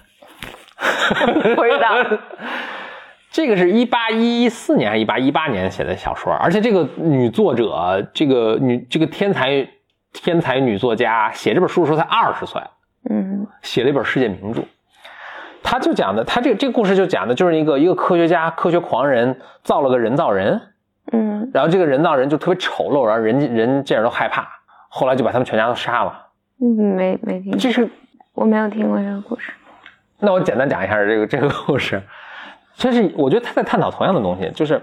不知道。*laughs* 这个是一八一四年还是一八一八年写的小说，而且这个女作者，这个女这个天才天才女作家写这本书的时候才二十岁，嗯写了一本世界名著。他就讲的，他这个这个故事就讲的就是一个一个科学家、科学狂人造了个人造人，嗯然后这个人造人就特别丑陋，然后人人见着都害怕，后来就把他们全家都杀了。嗯，没没听，这是我没有听过这个故事。那我简单讲一下这个这个故事，这是我觉得他在探讨同样的东西，就是，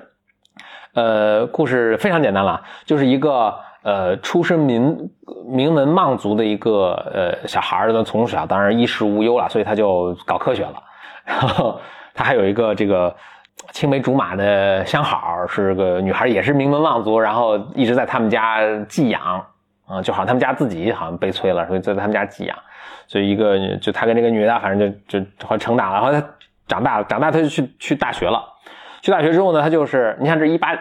呃，故事非常简单了，就是一个呃出身名名门望族的一个呃小孩儿，从小当然衣食无忧了，所以他就搞科学了，然后他还有一个这个青梅竹马的相好，是个女孩，也是名门望族，然后一直在他们家寄养，啊、就好像他们家自己好像悲催了，所以在他们家寄养。所以一个就他跟这个女的，反正就就好像成大了，然后他长大了，长大他就去去大学了。去大学之后呢，他就是你看这一八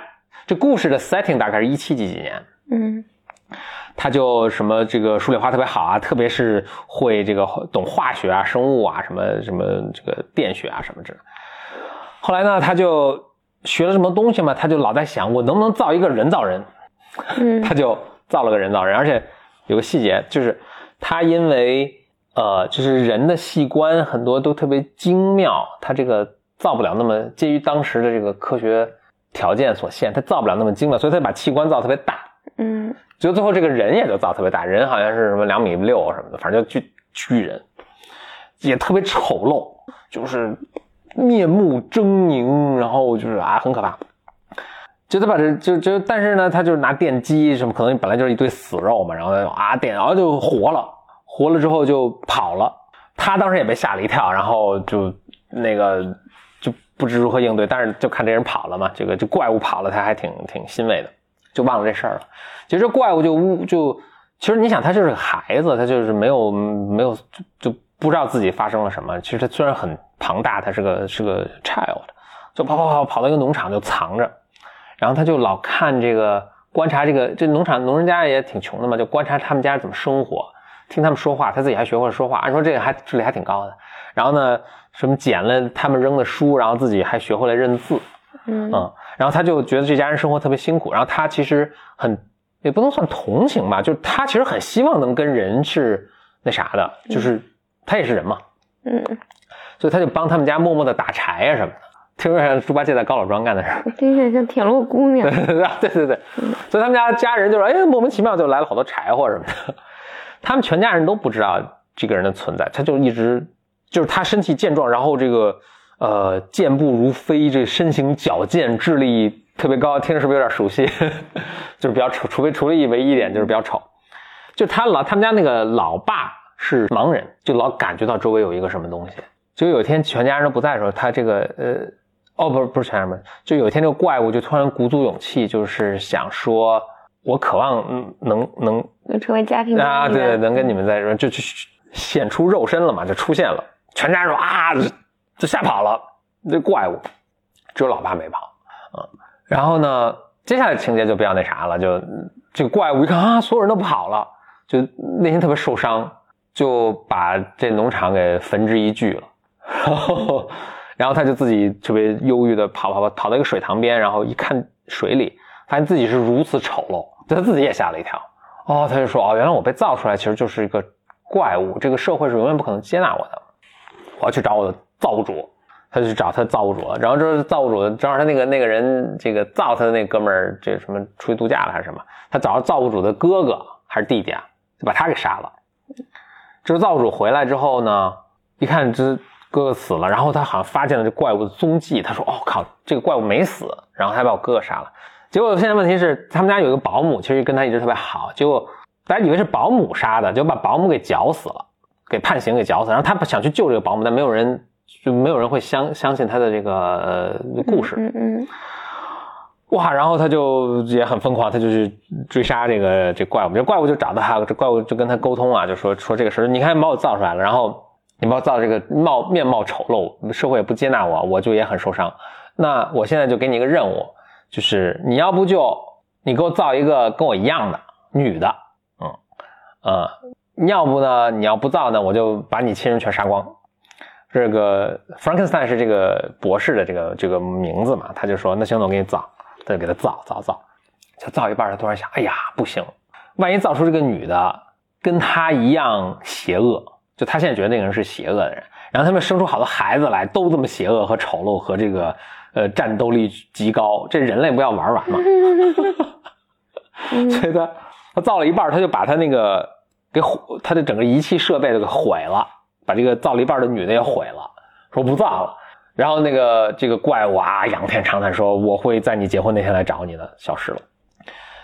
这故事的 setting 大概是一七几几年，嗯他就什么这个数理化特别好啊，特别是会这个懂化学啊、生物啊、什么什么这个电学啊什么之类的。后来呢，他就学了什么东西嘛，他就老在想，我能不能造一个人造人？嗯 *laughs* 他就造了个人造人，而且有个细节就是他因为呃，就是人的器官很多都特别精妙，它这个造不了那么介于当时的这个科学条件所限，它造不了那么精妙，所以他把器官造特别大，嗯就最后这个人也就造特别大，人好像是什么两米六什么的，反正就巨巨人，也特别丑陋，就是面目狰狞，然后就是啊很可怕。就他把这就就，但是呢，他就是拿电击什么，可能本来就是一堆死肉嘛，然后啊电，然后就活了，活了之后就跑了。他当时也被吓了一跳，然后就那个就不知如何应对，但是就看这人跑了嘛，这个这怪物跑了，他还挺挺欣慰的，就忘了这事儿了。其实这怪物就污就，其实你想，他就是个孩子，他就是没有没有就就不知道自己发生了什么。其实他虽然很庞大，他是个是个 child，就跑跑跑跑到一个农场就藏着，然后他就老看这个观察这个这农场农人家也挺穷的嘛，就观察他们家怎么生活。听他们说话，他自己还学会了说话。按说这个还智力还挺高的。然后呢，什么捡了他们扔的书，然后自己还学会了认字。嗯嗯，然后他就觉得这家人生活特别辛苦，然后他其实很也不能算同情吧，就是他其实很希望能跟人是那啥的，就是他也是人嘛，嗯，所以他就帮他们家默默的打柴啊什么的。听说像猪八戒在高老庄干的事儿，听起来像田螺姑娘。*laughs* 对对对，所以他们家家人就说哎莫名其妙就来了好多柴火什么的，他们全家人都不知道这个人的存在，他就一直就是他身体健壮，然后这个呃健步如飞，这身形矫健，智力特别高，听着是不是有点熟悉？*laughs* 就是比较丑，除非除了一唯一一点就是比较丑。就他老他们家那个老爸是盲人，就老感觉到周围有一个什么东西。就有一天全家人都不在的时候，他这个呃哦不是不是全家人，就有一天这个怪物就突然鼓足勇气，就是想说，我渴望嗯能能能成为家庭的啊，对对，能跟你们在一块儿就就显出肉身了嘛，就出现了，全家人说啊，就就吓跑了，这怪物，只有老爸没跑啊。然后呢，接下来情节就比较那啥了，就这个怪物一看啊，所有人都跑了，就内心特别受伤，就把这农场给焚之一炬了。然后，然后他就自己特别忧郁的跑跑跑跑到一个水塘边，然后一看水里，发现自己是如此丑陋，他自己也吓了一跳。哦，他就说哦，原来我被造出来其实就是一个怪物，这个社会是永远不可能接纳我的，我要去找我的造物主。他就去找他的造物主了，然后这造物主，正好他那个那个人，这个造他的那哥们儿，这什么出去度假了还是什么？他找到造物主的哥哥还是弟弟啊，就把他给杀了。这是造物主回来之后呢，一看这哥哥死了，然后他好像发现了这怪物的踪迹，他说：“哦靠，这个怪物没死。”然后他把我哥哥杀了。结果现在问题是，他们家有一个保姆，其实跟他一直特别好，结果大家以为是保姆杀的，就把保姆给绞死了，给判刑给绞死。然后他想去救这个保姆，但没有人就没有人会相相信他的这个呃故事。嗯嗯哇，然后他就也很疯狂，他就去追杀这个这怪物，这怪物就找到他，这怪物就跟他沟通啊，就说说这个事儿，你看把我造出来了，然后你把我造这个貌面貌丑陋，社会也不接纳我，我就也很受伤。那我现在就给你一个任务，就是你要不就你给我造一个跟我一样的女的，嗯呃，要不呢你要不造呢，我就把你亲人全杀光。这个 Frankenstein 是这个博士的这个这个名字嘛，他就说那行，那我给你造，他就给他造造造，就造一半，他突然想，哎呀，不行，万一造出这个女的跟他一样邪恶，就他现在觉得那个人是邪恶的人，然后他们生出好多孩子来，都这么邪恶和丑陋和这个呃战斗力极高，这人类不要玩完吗？嗯 *laughs* 所以他他造了一半，他就把他那个给毁，他的整个仪器设备都给毁了，把这个造了一半的女的也毁了，说不造了。然后那个这个怪物啊，仰天长叹说：“我会在你结婚那天来找你的。”消失了。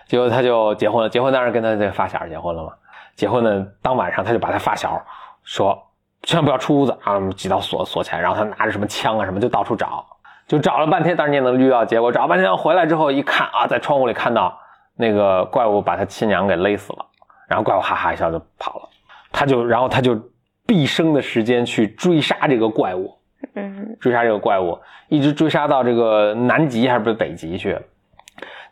结果他就结婚了，结婚当然跟他这个发小结婚了嘛。结婚的当晚上，他就把他发小说：“千万不要出屋子啊，挤到锁锁起来。”然后他拿着什么枪啊什么就到处找，就找了半天，当然你也能预料结果。找了半天回来之后一看啊，在窗户里看到那个怪物把他亲娘给勒死了，然后怪物哈哈一笑就跑了。他就然后他就毕生的时间去追杀这个怪物，嗯追杀这个怪物，一直追杀到这个南极还是北极去。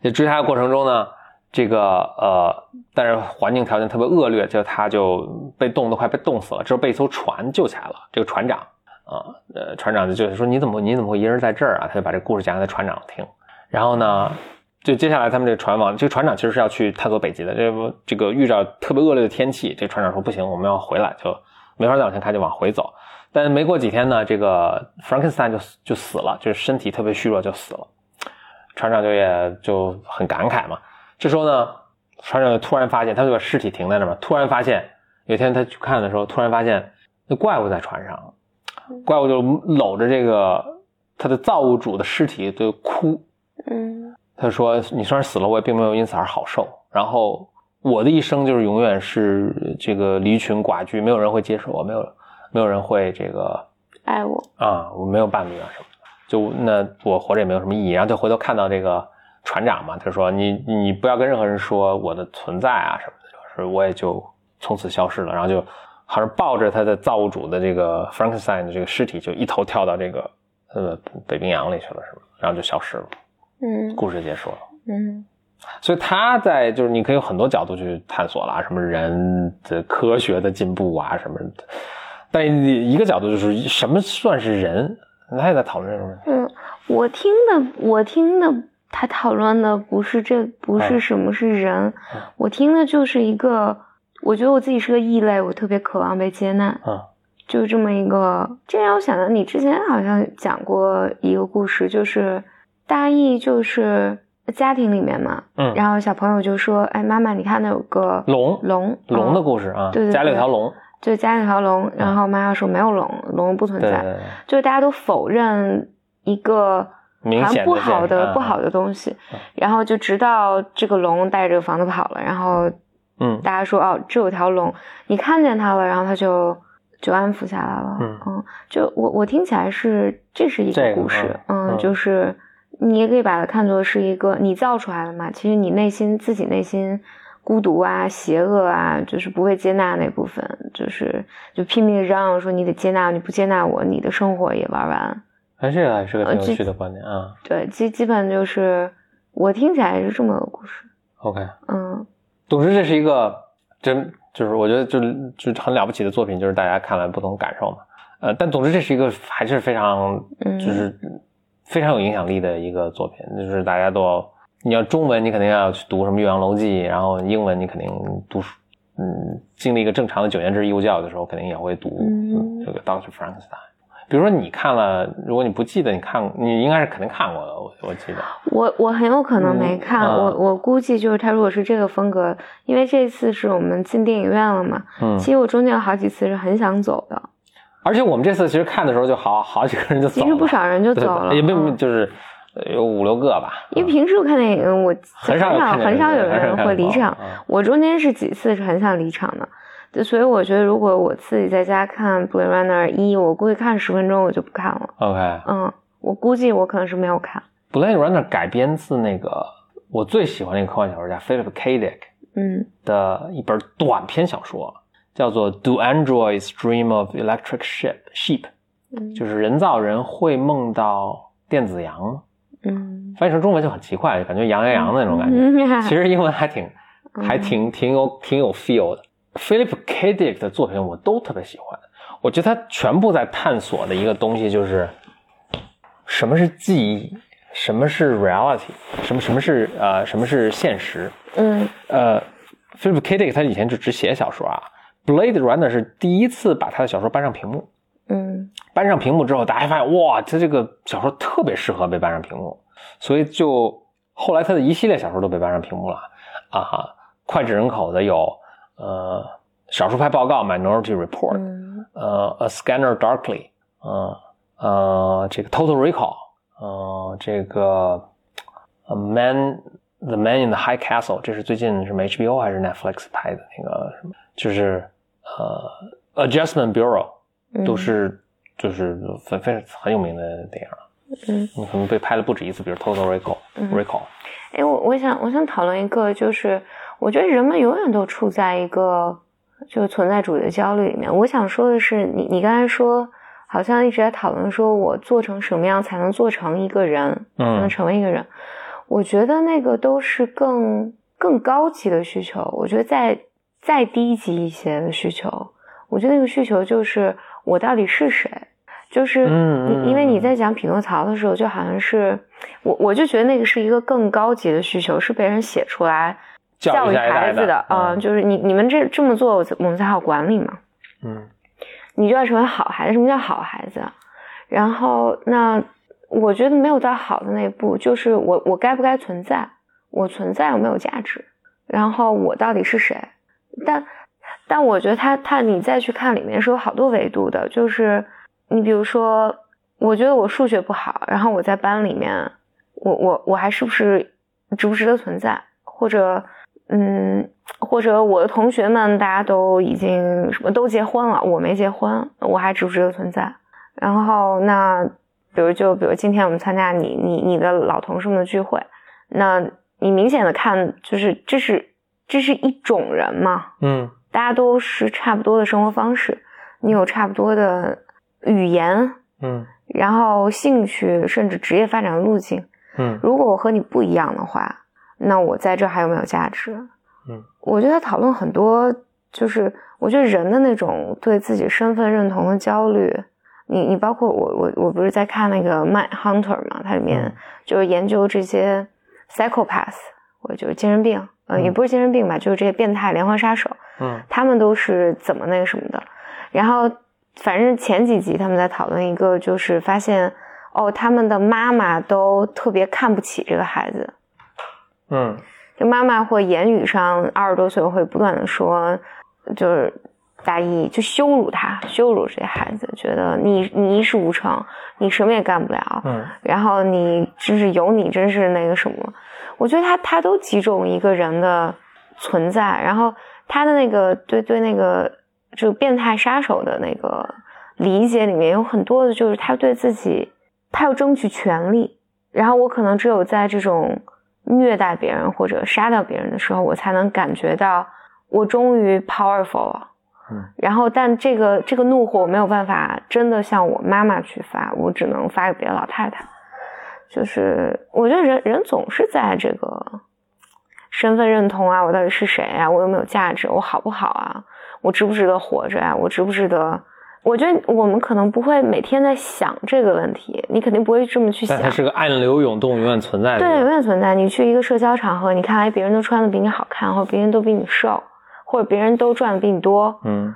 在追杀的过程中呢，这个呃，但是环境条件特别恶劣，就他就被冻得快被冻死了。之后被一艘船救起来了，这个船长啊，呃，船长就是说你怎么你怎么会一个人在这儿啊？他就把这故事讲给船长听。然后呢，就接下来他们这个船往这个船长其实是要去探索北极的，这不这个遇着特别恶劣的天气，这船长说不行，我们要回来，就没法再往前开，就往回走。但没过几天呢，这个 Frankenstein 就就死了，就是身体特别虚弱就死了。船长就也就很感慨嘛。这时候呢，船长就突然发现，他就把尸体停在那儿嘛。突然发现，有一天他去看的时候，突然发现那怪物在船上，怪物就搂着这个他的造物主的尸体就哭。嗯他说：“你虽然死了，我也并没有因此而好受。然后我的一生就是永远是这个离群寡居，没有人会接受我，没有没有人会这个爱我。啊，我没有伴侣啊什么的，就那我活着也没有什么意义。然后就回头看到这个船长嘛，他说你你不要跟任何人说我的存在啊什么的，就是我也就从此消失了。然后就好像抱着他的造物主的这个 Frankenstein 的这个尸体，就一头跳到这个呃北冰洋里去了，是吧？然后就消失了，嗯故事结束了。嗯所以他在就是你可以有很多角度去探索啦，什么人的科学的进步啊什么的。但一个角度就是什么算是人，他也在讨论这个问题。嗯，我听的，我听的，他讨论的不是这，不是嗯什么是人，嗯我听的就是一个，我觉得我自己是个异类，我特别渴望被接纳，嗯就这么一个。这让我想到你之前好像讲过一个故事，就是大意就是家庭里面嘛，嗯，然后小朋友就说：“哎，妈妈，你看那有个龙龙，龙的嗯故事啊，对对家里有条龙，就家里有条龙。”然后妈妈说：“没有龙，龙不存在。对对对，就是大家都否认一个明显的好像不好的不好的东西，然后就直到这个龙带着房子跑了，然后嗯大家说哦，这有条龙，你看见它了，然后它就就安抚下来了。嗯就我我听起来是这是一个个故事，嗯嗯就是你也可以把它看作是一个你造出来的嘛，其实你内心自己内心。孤独啊，邪恶啊，就是不被接纳那部分，就是就拼命嚷嚷说你得接纳，你不接纳我，你的生活也玩完。哎，这个还是个挺有趣的观点啊。对，基基本就是我听起来是这么个故事。OK，嗯总之这是一个真就是我觉得就是就很了不起的作品，就是大家看了不同感受嘛。呃，但总之这是一个还是非常嗯，就是非常有影响力的一个作品，就是大家都要你要中文你肯定要去读什么《岳阳楼记》，然后英文你肯定读书，嗯，经历一个正常的九年制义务教育的时候，肯定也会读嗯这个 Doctor Frankenstein。比如说你看了，如果你不记得你看，你应该是肯定看过的，我我记得。我我很有可能没嗯看，啊我我估计就是他如果是这个风格，因为这次是我们进电影院了嘛，嗯，其实我中间有好几次是很想走的，而且我们这次其实看的时候就好好几个人就走了，其实不少人就走了，也没有就是呃有五六个吧。因为平时我看电影，我很少很少有人会离场嗯，我中间是几次是很想离场的。对所以我觉得，如果我自己在家看《Blade Runner 一》，我估计看十分钟我就不看了。OK，嗯，我估计我可能是没有看。Blade Runner 改编自那个我最喜欢那个科幻小说家 Philip K. Dick 嗯的一本短篇小说，叫做《Do Androids Dream of Electric Sheep》Sheep，嗯就是人造人会梦到电子羊吗？嗯，翻译成中文就很奇怪，感觉羊羊羊的那种感觉。嗯其实英文还挺还挺挺有挺有 feel 的。Philip K. Dick 的作品我都特别喜欢，我觉得他全部在探索的一个东西就是什么是记忆，什么是 reality，什么什么是呃什么是现实。嗯呃，Philip K. Dick 他以前就只写小说啊，Blade Runner 是第一次把他的小说搬上屏幕。嗯搬上屏幕之后，大家发现哇，他这个小说特别适合被搬上屏幕，所以就后来他的一系列小说都被搬上屏幕了啊。脍炙人口的有呃《少数派报告》（Minority Report），、嗯呃，《A Scanner Darkly》，呃呃，这个《Total Recall》，呃，这个《A Man The Man in the High Castle》，这是最近什么 HBO 还是 Netflix 拍的那个什么，就是呃《Adjustment Bureau》。嗯，都是就是非非常很有名的电影。嗯，你可能被拍了不止一次，比如《Total Recall》、嗯 Recall。哎，我我想我想讨论一个，就是我觉得人们永远都处在一个就是存在主义的焦虑里面。我想说的是，你你刚才说好像一直在讨论说我做成什么样才能做成一个人，才能嗯成为一个人。我觉得那个都是更更高级的需求。我觉得再再低级一些的需求，我觉得那个需求就是我到底是谁。就是你，因为你在讲匹诺曹的时候，就好像是我，我就觉得那个是一个更高级的需求，是被人写出来教育孩子的啊、嗯就是你你们这这么做，我我们才好管理嘛。嗯你就要成为好孩子。什么叫好孩子？然后那我觉得没有到好的那一步，就是我我该不该存在？我存在有没有价值？然后我到底是谁？但但我觉得他他你再去看里面是有好多维度的，就是你比如说，我觉得我数学不好，然后我在班里面，我我我还是不是值不值得存在？或者嗯，或者我的同学们大家都已经什么都结婚了，我没结婚，我还值不值得存在？然后那比如就比如今天我们参加你你你的老同事们的聚会，那你明显的看就是这是这是一种人嘛，嗯大家都是差不多的生活方式，你有差不多的语言，嗯然后兴趣甚至职业发展的路径。嗯如果我和你不一样的话，那我在这还有没有价值？嗯，我觉得讨论很多，就是我觉得人的那种对自己身份认同的焦虑，你你包括我我我不是在看那个《Mind Hunter》嘛，它里面嗯就是研究这些 psychopath 或者就是精神病，呃，嗯也不是精神病吧，就是这些变态连环杀手，嗯他们都是怎么那个什么的。然后反正前几集他们在讨论一个，就是发现哦，他们的妈妈都特别看不起这个孩子，嗯。就妈妈会言语上二十多岁会不断的说，就是大意就羞辱他，羞辱这些孩子，觉得你你一事无成，你什么也干不了，嗯。然后你真是有你真是那个什么，我觉得他他都击中一个人的存在，然后他的那个对对那个就变态杀手的那个理解里面有很多的就是他对自己他要争取权利，然后我可能只有在这种虐待别人或者杀掉别人的时候，我才能感觉到我终于 powerful 了。嗯，然后但这个这个怒火我没有办法真的向我妈妈去发，我只能发给别的老太太。就是我觉得人人总是在这个身份认同啊，我到底是谁啊？我有没有价值？我好不好啊？我值不值得活着呀、我值不值得？我觉得我们可能不会每天在想这个问题，你肯定不会这么去想但。它是个暗流涌动、永远存在的。对，永远存在。你去一个社交场合，你看来别人都穿的比你好看，或者别人都比你瘦，或者别人都赚的比你多，嗯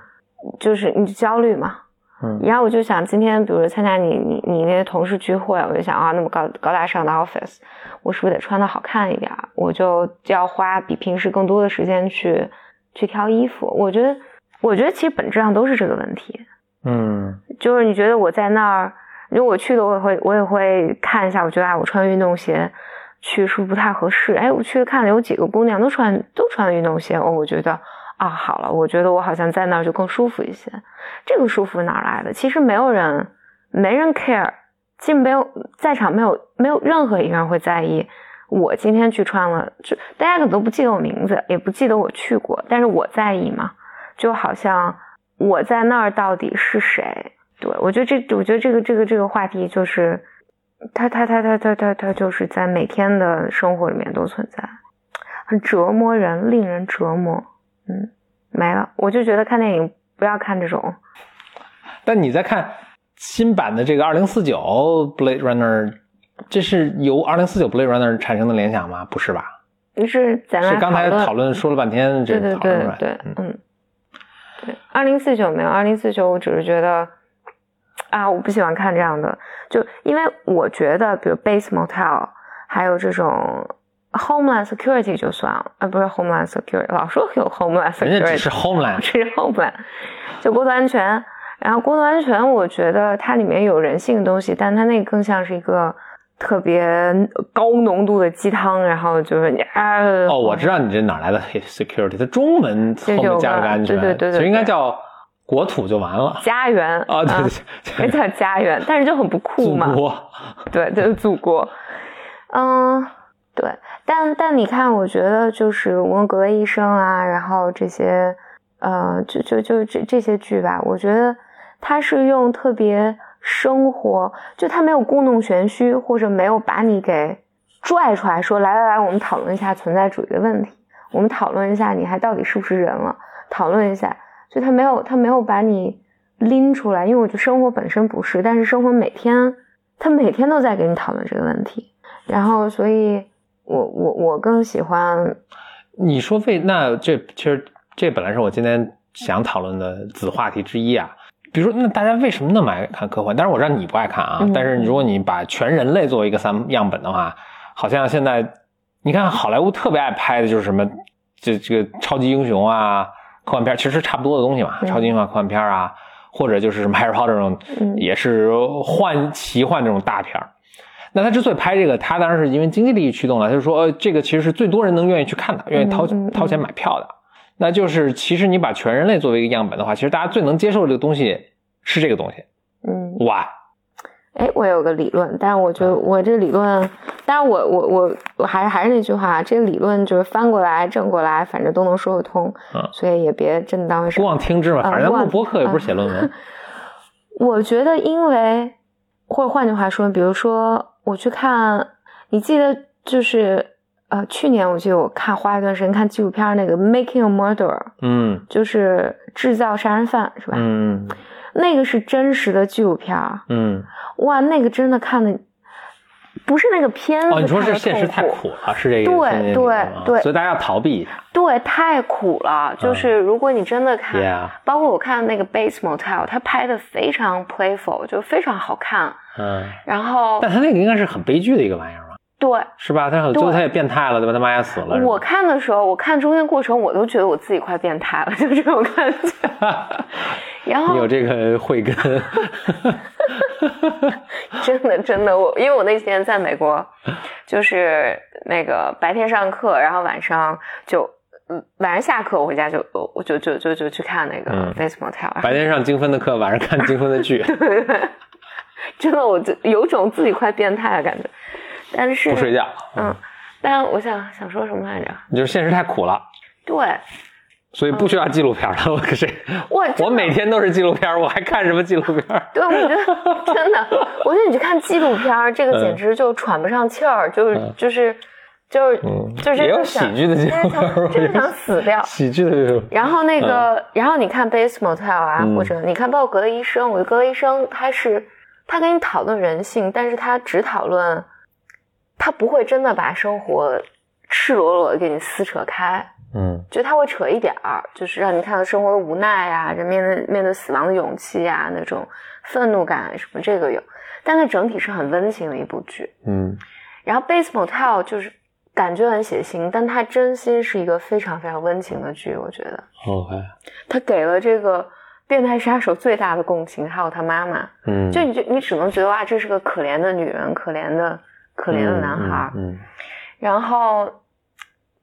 就是你就焦虑嘛。嗯然后我就想，今天比如参加你你你那些同事聚会，我就想啊，那么高高大上的 office，我是不是得穿的好看一点儿？我就要花比平时更多的时间去去挑衣服。我觉得，我觉得其实本质上都是这个问题。嗯就是你觉得我在那儿，如果我去了，我也会我也会看一下，我觉得啊，我穿运动鞋去是不是不太合适？哎，我去看了有几个姑娘都穿都穿运动鞋，哦，我觉得啊，好了，我觉得我好像在那儿就更舒服一些。这个舒服哪来的？其实没有人，没人 care，其实没有在场没有没有任何一个人会在意。我今天去穿了，就大家可能都不记得我名字，也不记得我去过，但是我在意嘛，就好像我在那儿到底是谁？对我觉得这，我觉得这个这个这个话题就是，它它它它它它它就是在每天的生活里面都存在，很折磨人，令人折磨。嗯，没了，我就觉得看电影不要看这种，但你在看新版的这个二零四九 Blade Runner，这是由二零四九 Blade Runner 产生的联想吗？不是吧？是在那是刚才讨论说了半天，这个讨论出来对对，嗯嗯，对，二零四九没有，二零四九我只是觉得啊，我不喜欢看这样的，就因为我觉得，比如 base motel，还有这种 homeland security 就算了，啊，不是 homeland security，老说有 homeland security，只是 Homeland，*laughs* 是 homeland，就国土安全。然后国土安全，我觉得它里面有人性的东西，但它那个更像是一个特别高浓度的鸡汤，然后就是你啊，哦，我知道你这哪来的 *laughs* security，它中文后面加了个安全，对对对应该叫国土就完了。家园啊，对对对那 *laughs* 叫家园，但是就很不酷嘛。祖国，*laughs* 对，就是祖国。嗯，对，但但你看，我觉得就是《无论格雷医生》啊，然后这些，呃，就就就这这些剧吧，我觉得他是用特别生活，就他没有故弄玄虚，或者没有把你给拽出来说，来来来，我们讨论一下存在主义的问题，我们讨论一下你还到底是不是人了，讨论一下，就他没有他没有把你拎出来，因为我觉得生活本身不是，但是生活每天他每天都在给你讨论这个问题，然后所以我我我更喜欢你说费那这其实这本来是我今天想讨论的子话题之一啊。比如说，那大家为什么那么爱看科幻？当然我知道你不爱看啊，嗯但是如果你把全人类作为一个三样本的话，好像现在你看好莱坞特别爱拍的就是什么这这个超级英雄啊、科幻片，其实差不多的东西嘛，嗯超级英雄啊、科幻片啊，或者就是什么 Harry Potter 这种，嗯也是幻奇幻这种大片儿。那他之所以拍这个，他当然是因为经济利益驱动了。他就说，呃，这个其实是最多人能愿意去看的，愿意掏掏钱买票的。那就是其实你把全人类作为一个样本的话，其实大家最能接受这个东西是这个东西。嗯。Why？哎，我有个理论，但是我觉得我这理论，但是我我我我还是还是那句话，这个理论就是翻过来正过来，反正都能说得通，嗯所以也别真的当回事不。忘听之嘛，反正录播客也不是写论文。我觉得，因为或者换句话说，比如说我去看，你记得就是呃，去年我记得我看花一段时间看纪录片儿，那个《Making a Murderer》，嗯就是制造杀人犯，是吧？嗯那个是真实的纪录片儿，嗯。哇，那个真的看的不是那个片子，哦，你说是现实太苦。了，是这个对现在这个对对所以大家要逃避一下。对，太苦了。就是如果你真的看包括我看那个《Bates Motel》，它拍的非常 playful，就非常好看。嗯，然后但他那个应该是很悲剧的一个玩意儿吧？对是吧？他很最后他也变态了，对吧？他妈也死了。我看的时候，我看中间过程，我都觉得我自己快变态了，*laughs* 就这种感觉。*laughs* 然后你有这个慧根，*laughs* 真的真的，我因为我那几天在美国，就是那个白天上课，然后晚上就。嗯，晚上下课我回家就我就就就就去看那个嗯 Bates Motel，、白天上精分的课，晚上看精分的剧，真的我就有种自己快变态的感觉。但是不睡觉。嗯，但我想想说什么来着？你就是现实太苦了，对，所以不需要纪录片了。我可是，我我每天都是纪录片，我还看什么纪录片？对，我觉得 *laughs* 真的，我觉得你去看纪录片，这个简直就喘不上气儿，就是嗯就是就是嗯就是也有喜剧的纪录片儿真的想死掉。喜剧的。然后那个，然后你看《Bates Motel》啊，嗯或者你看《包括格雷医生》，我觉得格雷医生他是他跟你讨论人性，但是他只讨论，他不会真的把生活赤裸裸的给你撕扯开，嗯。就他会扯一点儿，就是让你看到生活的无奈啊，人面对面对死亡的勇气啊，那种愤怒感什么，这个有，但它整体是很温情的一部剧。嗯。然后《Bates Motel》就是感觉很血腥，但它真心是一个非常非常温情的剧，我觉得，OK，他给了这个变态杀手最大的共情，还有他妈妈，嗯，就你就你只能觉得哇，这是个可怜的女人，可怜的可怜的男孩儿，嗯，嗯然后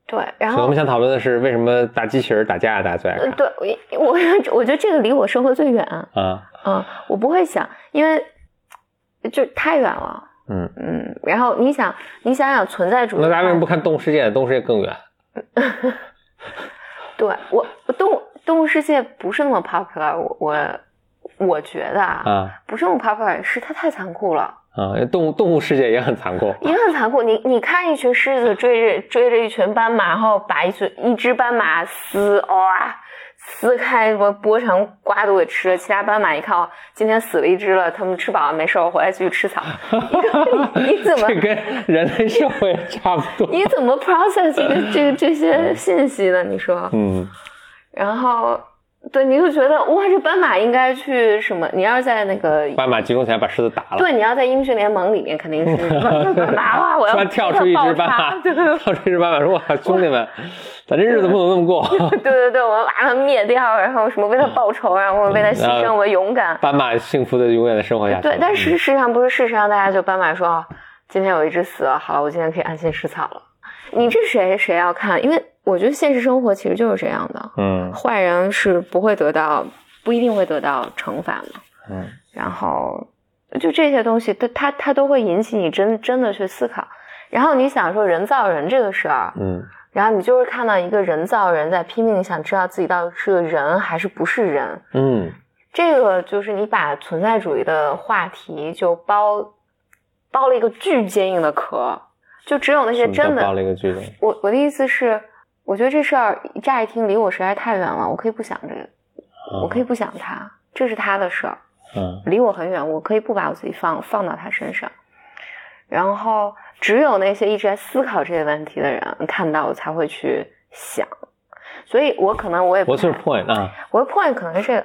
对，然后所以我们想讨论的是，为什么打机器人打架大家最爱呃，看对我我 *laughs* 我觉得这个离我生活最远，啊？嗯，我不会想，因为就太远了，嗯，嗯，然后你想，你想想存在主义，那大家为什么不看《动物世界》？《动物世界》更远。*laughs* 对我我动物动物世界不是那么 popular，我我我觉得啊，啊不是那么 popular，是它太残酷了，啊，动物动物世界也很残酷。也很残酷。你你看一群狮子追着追着一群斑马，然后把一群一只斑马撕哇、撕开什么剥成瓜都给吃了，其他斑马一看哦，今天死了一只了，他们吃饱了没事，我回来继续吃草。你你怎么 *laughs* 这跟人类社会差不多。*laughs* 你怎么 process 这个这个这些信息呢？你说，嗯然后对，你就觉得哇，这斑马应该去什么？你要是在那个斑马急攻起来把狮子打了。对，你要在英雄联盟里面肯定是 *laughs* 斑马哇，我要跳出一只斑马，对对跳出一只斑马说：“哇，兄弟们，咱这日子不能那么过。*laughs* 对对对，我要把它灭掉，然后什么为它报仇，然后为它牺牲，我勇敢”。斑马幸福的永远的生活下去。对，但事实上不是，事实上大家就斑马说，啊今天有一只死了，好了，我今天可以安心吃草了。你这谁谁要看？因为我觉得现实生活其实就是这样的，嗯坏人是不会得到，不一定会得到惩罚嘛。嗯然后就这些东西，它它它都会引起你真真的去思考。然后你想说人造人这个事儿，嗯然后你就是看到一个人造人在拼命想知道自己到底是个人还是不是人，嗯这个就是你把存在主义的话题就包包了一个巨坚硬的壳，就只有那些真的爆了一个剧的。我我的意思是，我觉得这事儿乍一听离我实在太远了，我可以不想这个，我可以不想他，这是他的事儿，嗯离我很远，我可以不把我自己放放到他身上。然后只有那些一直在思考这些问题的人看到才会去想，所以我可能我也不，What's your point 啊？我的 point 可能是，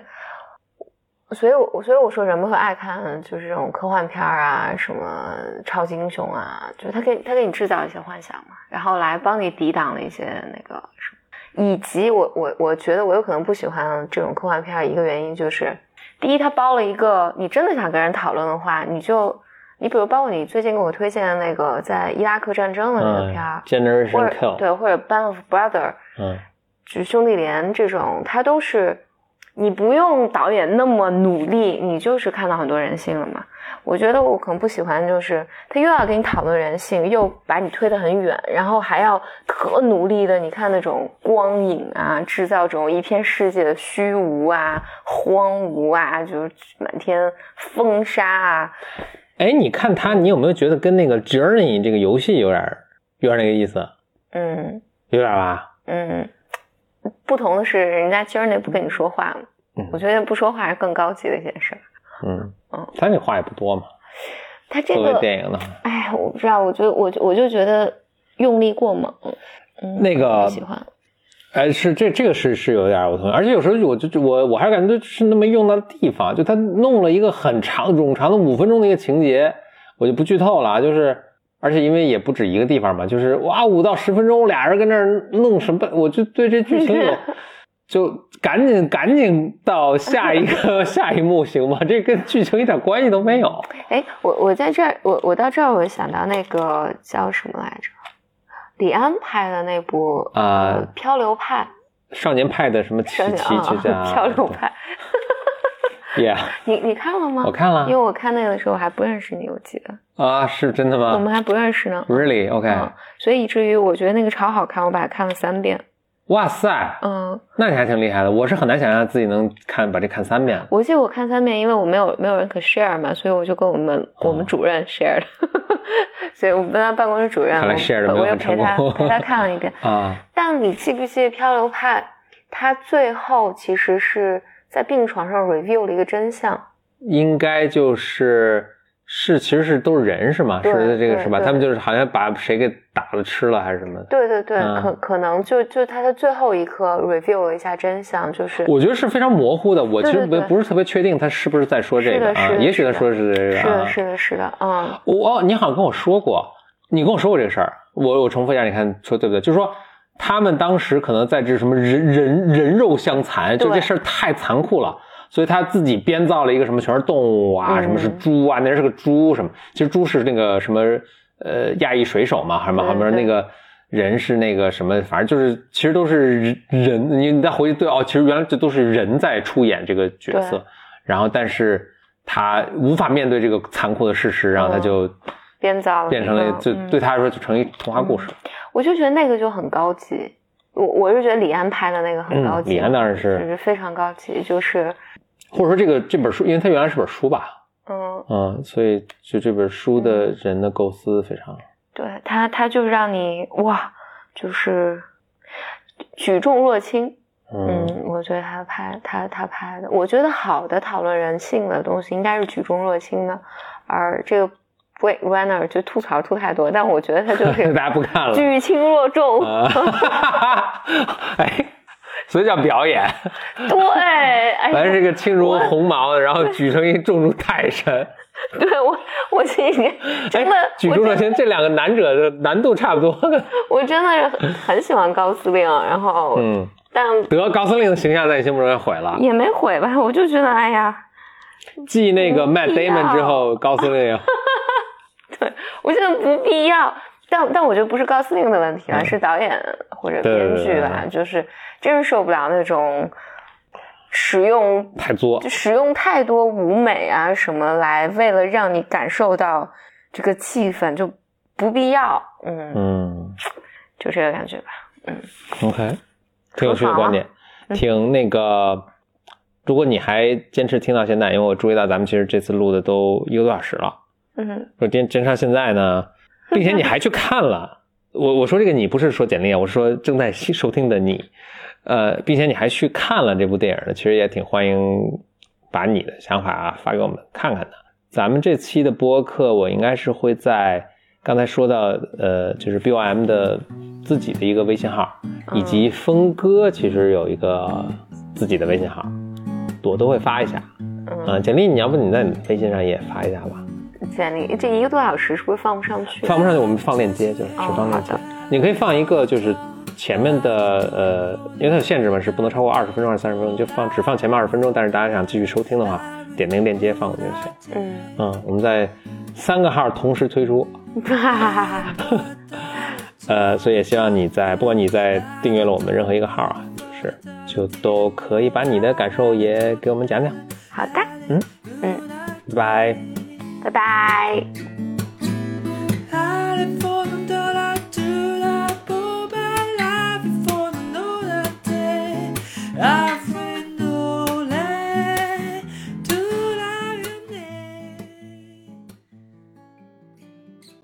所以我所以我说人们会爱看就是这种科幻片啊，什么超级英雄啊，就是他给他给你制造一些幻想嘛，然后来帮你抵挡了一些那个什么，以及我我我觉得我有可能不喜欢这种科幻片，一个原因就是，第一它包了一个你真的想跟人讨论的话，你就你比如包括你最近给我推荐的那个在伊拉克战争的那个嗯片儿，或，Generation 者 Kill。对或者 Band of Brother。嗯就兄弟连这种，它都是你不用导演那么努力，你就是看到很多人性了嘛。我觉得我可能不喜欢，就是他又要跟你讨论人性，又把你推得很远，然后还要特努力的，你看那种光影啊，制造这种一片世界的虚无啊、荒芜啊，就是满天风沙啊。哎，你看他，你有没有觉得跟那个 Journey 这个游戏有点儿有点儿那个意思？嗯有点吧？嗯，不同的是，人家 Journey 不跟你说话嘛，嗯。我觉得不说话是更高级的一件事儿。嗯。嗯，他那话也不多嘛，他这个，电影呢，哎，我不知道，我就我就我就觉得用力过猛，嗯，那个不喜欢。哎，是这这个是是有点儿我同意，而且有时候我就就我我还是感觉是那么用到的地方，就他弄了一个很长冗长的五分钟的一个情节，我就不剧透了啊，就是而且因为也不止一个地方嘛，就是哇五到十分钟俩人跟那儿弄什么，我就对这剧情有就赶紧赶紧到下一个 *laughs* 下一幕行吗？这跟剧情一点关系都没有。哎，我我在这儿，我我到这儿，我想到那个叫什么来着？李安拍的那部啊呃漂流派》，少年派的什么奇少年奇之家，啊，*laughs* 漂流派，，Yeah，*laughs* 你你看了吗？我看了因为我看那个的时候还不认识你，我记得啊，是真的吗我们还不认识呢。？Really？OK？、嗯，所以以至于我觉得那个超好看，我把它看了三遍。哇塞，嗯，那你还挺厉害的。我是很难想象自己能看把这看三遍。我记得我看三遍，因为我没有没有人可 share 嘛，所以我就跟我们我们主任 share 的，*laughs* 所以我们他办公室主任，看来我 share 我又陪他陪他看了一遍。*laughs* 啊，但你记不记得《漂流派》？他最后其实是在病床上 review 了一个真相。应该就是是其实是都是人是吗？对是这个是吧？他们就是好像把谁给打了吃了还是什么？对对对，嗯可可能就就他在最后一刻 review 了一下真相，就是我觉得是非常模糊的。我其实不不是特别确定他是不是在说这个啊也许他说的是这个是的，啊。是的，是的，嗯，我哦，你好像跟我说过，你跟我说过这个事儿，我我重复一下，你看说对不对？就是说他们当时可能在这什么人人人肉相残，就这事儿太残酷了，所以他自己编造了一个什么全是动物啊，嗯什么是猪啊，那人是个猪什么，其实猪是那个什么呃亚裔水手嘛，什么对后面那个。人是那个什么，反正就是，其实都是人。你你再回去对哦，其实原来这都是人在出演这个角色对，然后但是他无法面对这个残酷的事实，然后他嗯就编造了变成了就嗯对他来说就成一童话故事。我就觉得那个就很高级。我我是觉得李安拍的那个很高嗯，级，李安当然是就是是，非常高级，就是或者说这个这本书，因为它原来是本书吧，嗯，嗯，所以就这本书的人的构思非常，对他他就让你哇，就是举重若轻。嗯。嗯，我觉得他拍他他拍的，我觉得好的讨论人性的东西应该是举重若轻的，而这个 Blade Runner 就吐槽吐太多，但我觉得他就是 *laughs* 大家不看了。举轻若重。啊，*laughs* 哎，所以叫表演，*laughs* 对，本来是一个轻如鸿毛的，然后举成一重如泰山。*laughs* 对我我今天真的哎，举重若轻，*laughs* 这两个难者的难度差不多。我真的是很很喜欢高司令，然后、嗯，但得高司令的形象在你心目中也毁了。也没毁吧，我就觉得哎呀，继那个 Matt Damon 之后，高司令对我觉得不必要。但但我觉得不是高司令的问题了，嗯是导演或者编剧吧，就是真是受不了那种使用太作就。使用太多舞美啊什么来，为了让你感受到这个气氛，就不必要。嗯，嗯就这个感觉吧。嗯，OK，挺有趣的观点，挺那个。如果你还坚持听到现在，因为我注意到咱们其实这次录的都一个多小时了。嗯如果坚坚持到现在呢，*laughs* 并且你还去看了，我我说这个你不是说简历啊，我是说正在收听的你，呃，并且你还去看了这部电影呢，其实也挺欢迎把你的想法啊发给我们看看的。咱们这期的播客，我应该是会在刚才说到，呃，就是 BOM 的自己的一个微信号，以及峰哥其实有一个自己的微信号，我都会发一下。嗯，嗯、简历，你要不你在你微信上也发一下吧？简历这一个多小时是不是放不上去？放不上去，我们放链接，就是只哦放链接。你可以放一个，就是前面的呃，因为它有限制嘛，是不能超过二十分钟还是三十分钟，就放只放前面二十分钟。但是大家想继续收听的话，点那个链接放过去就行。嗯，嗯，我们在三个号同时推出，哈哈哈哈。呃，所以也希望你在不管你在订阅了我们任何一个号啊，就是就都可以把你的感受也给我们讲讲。好的，嗯嗯拜拜。拜拜。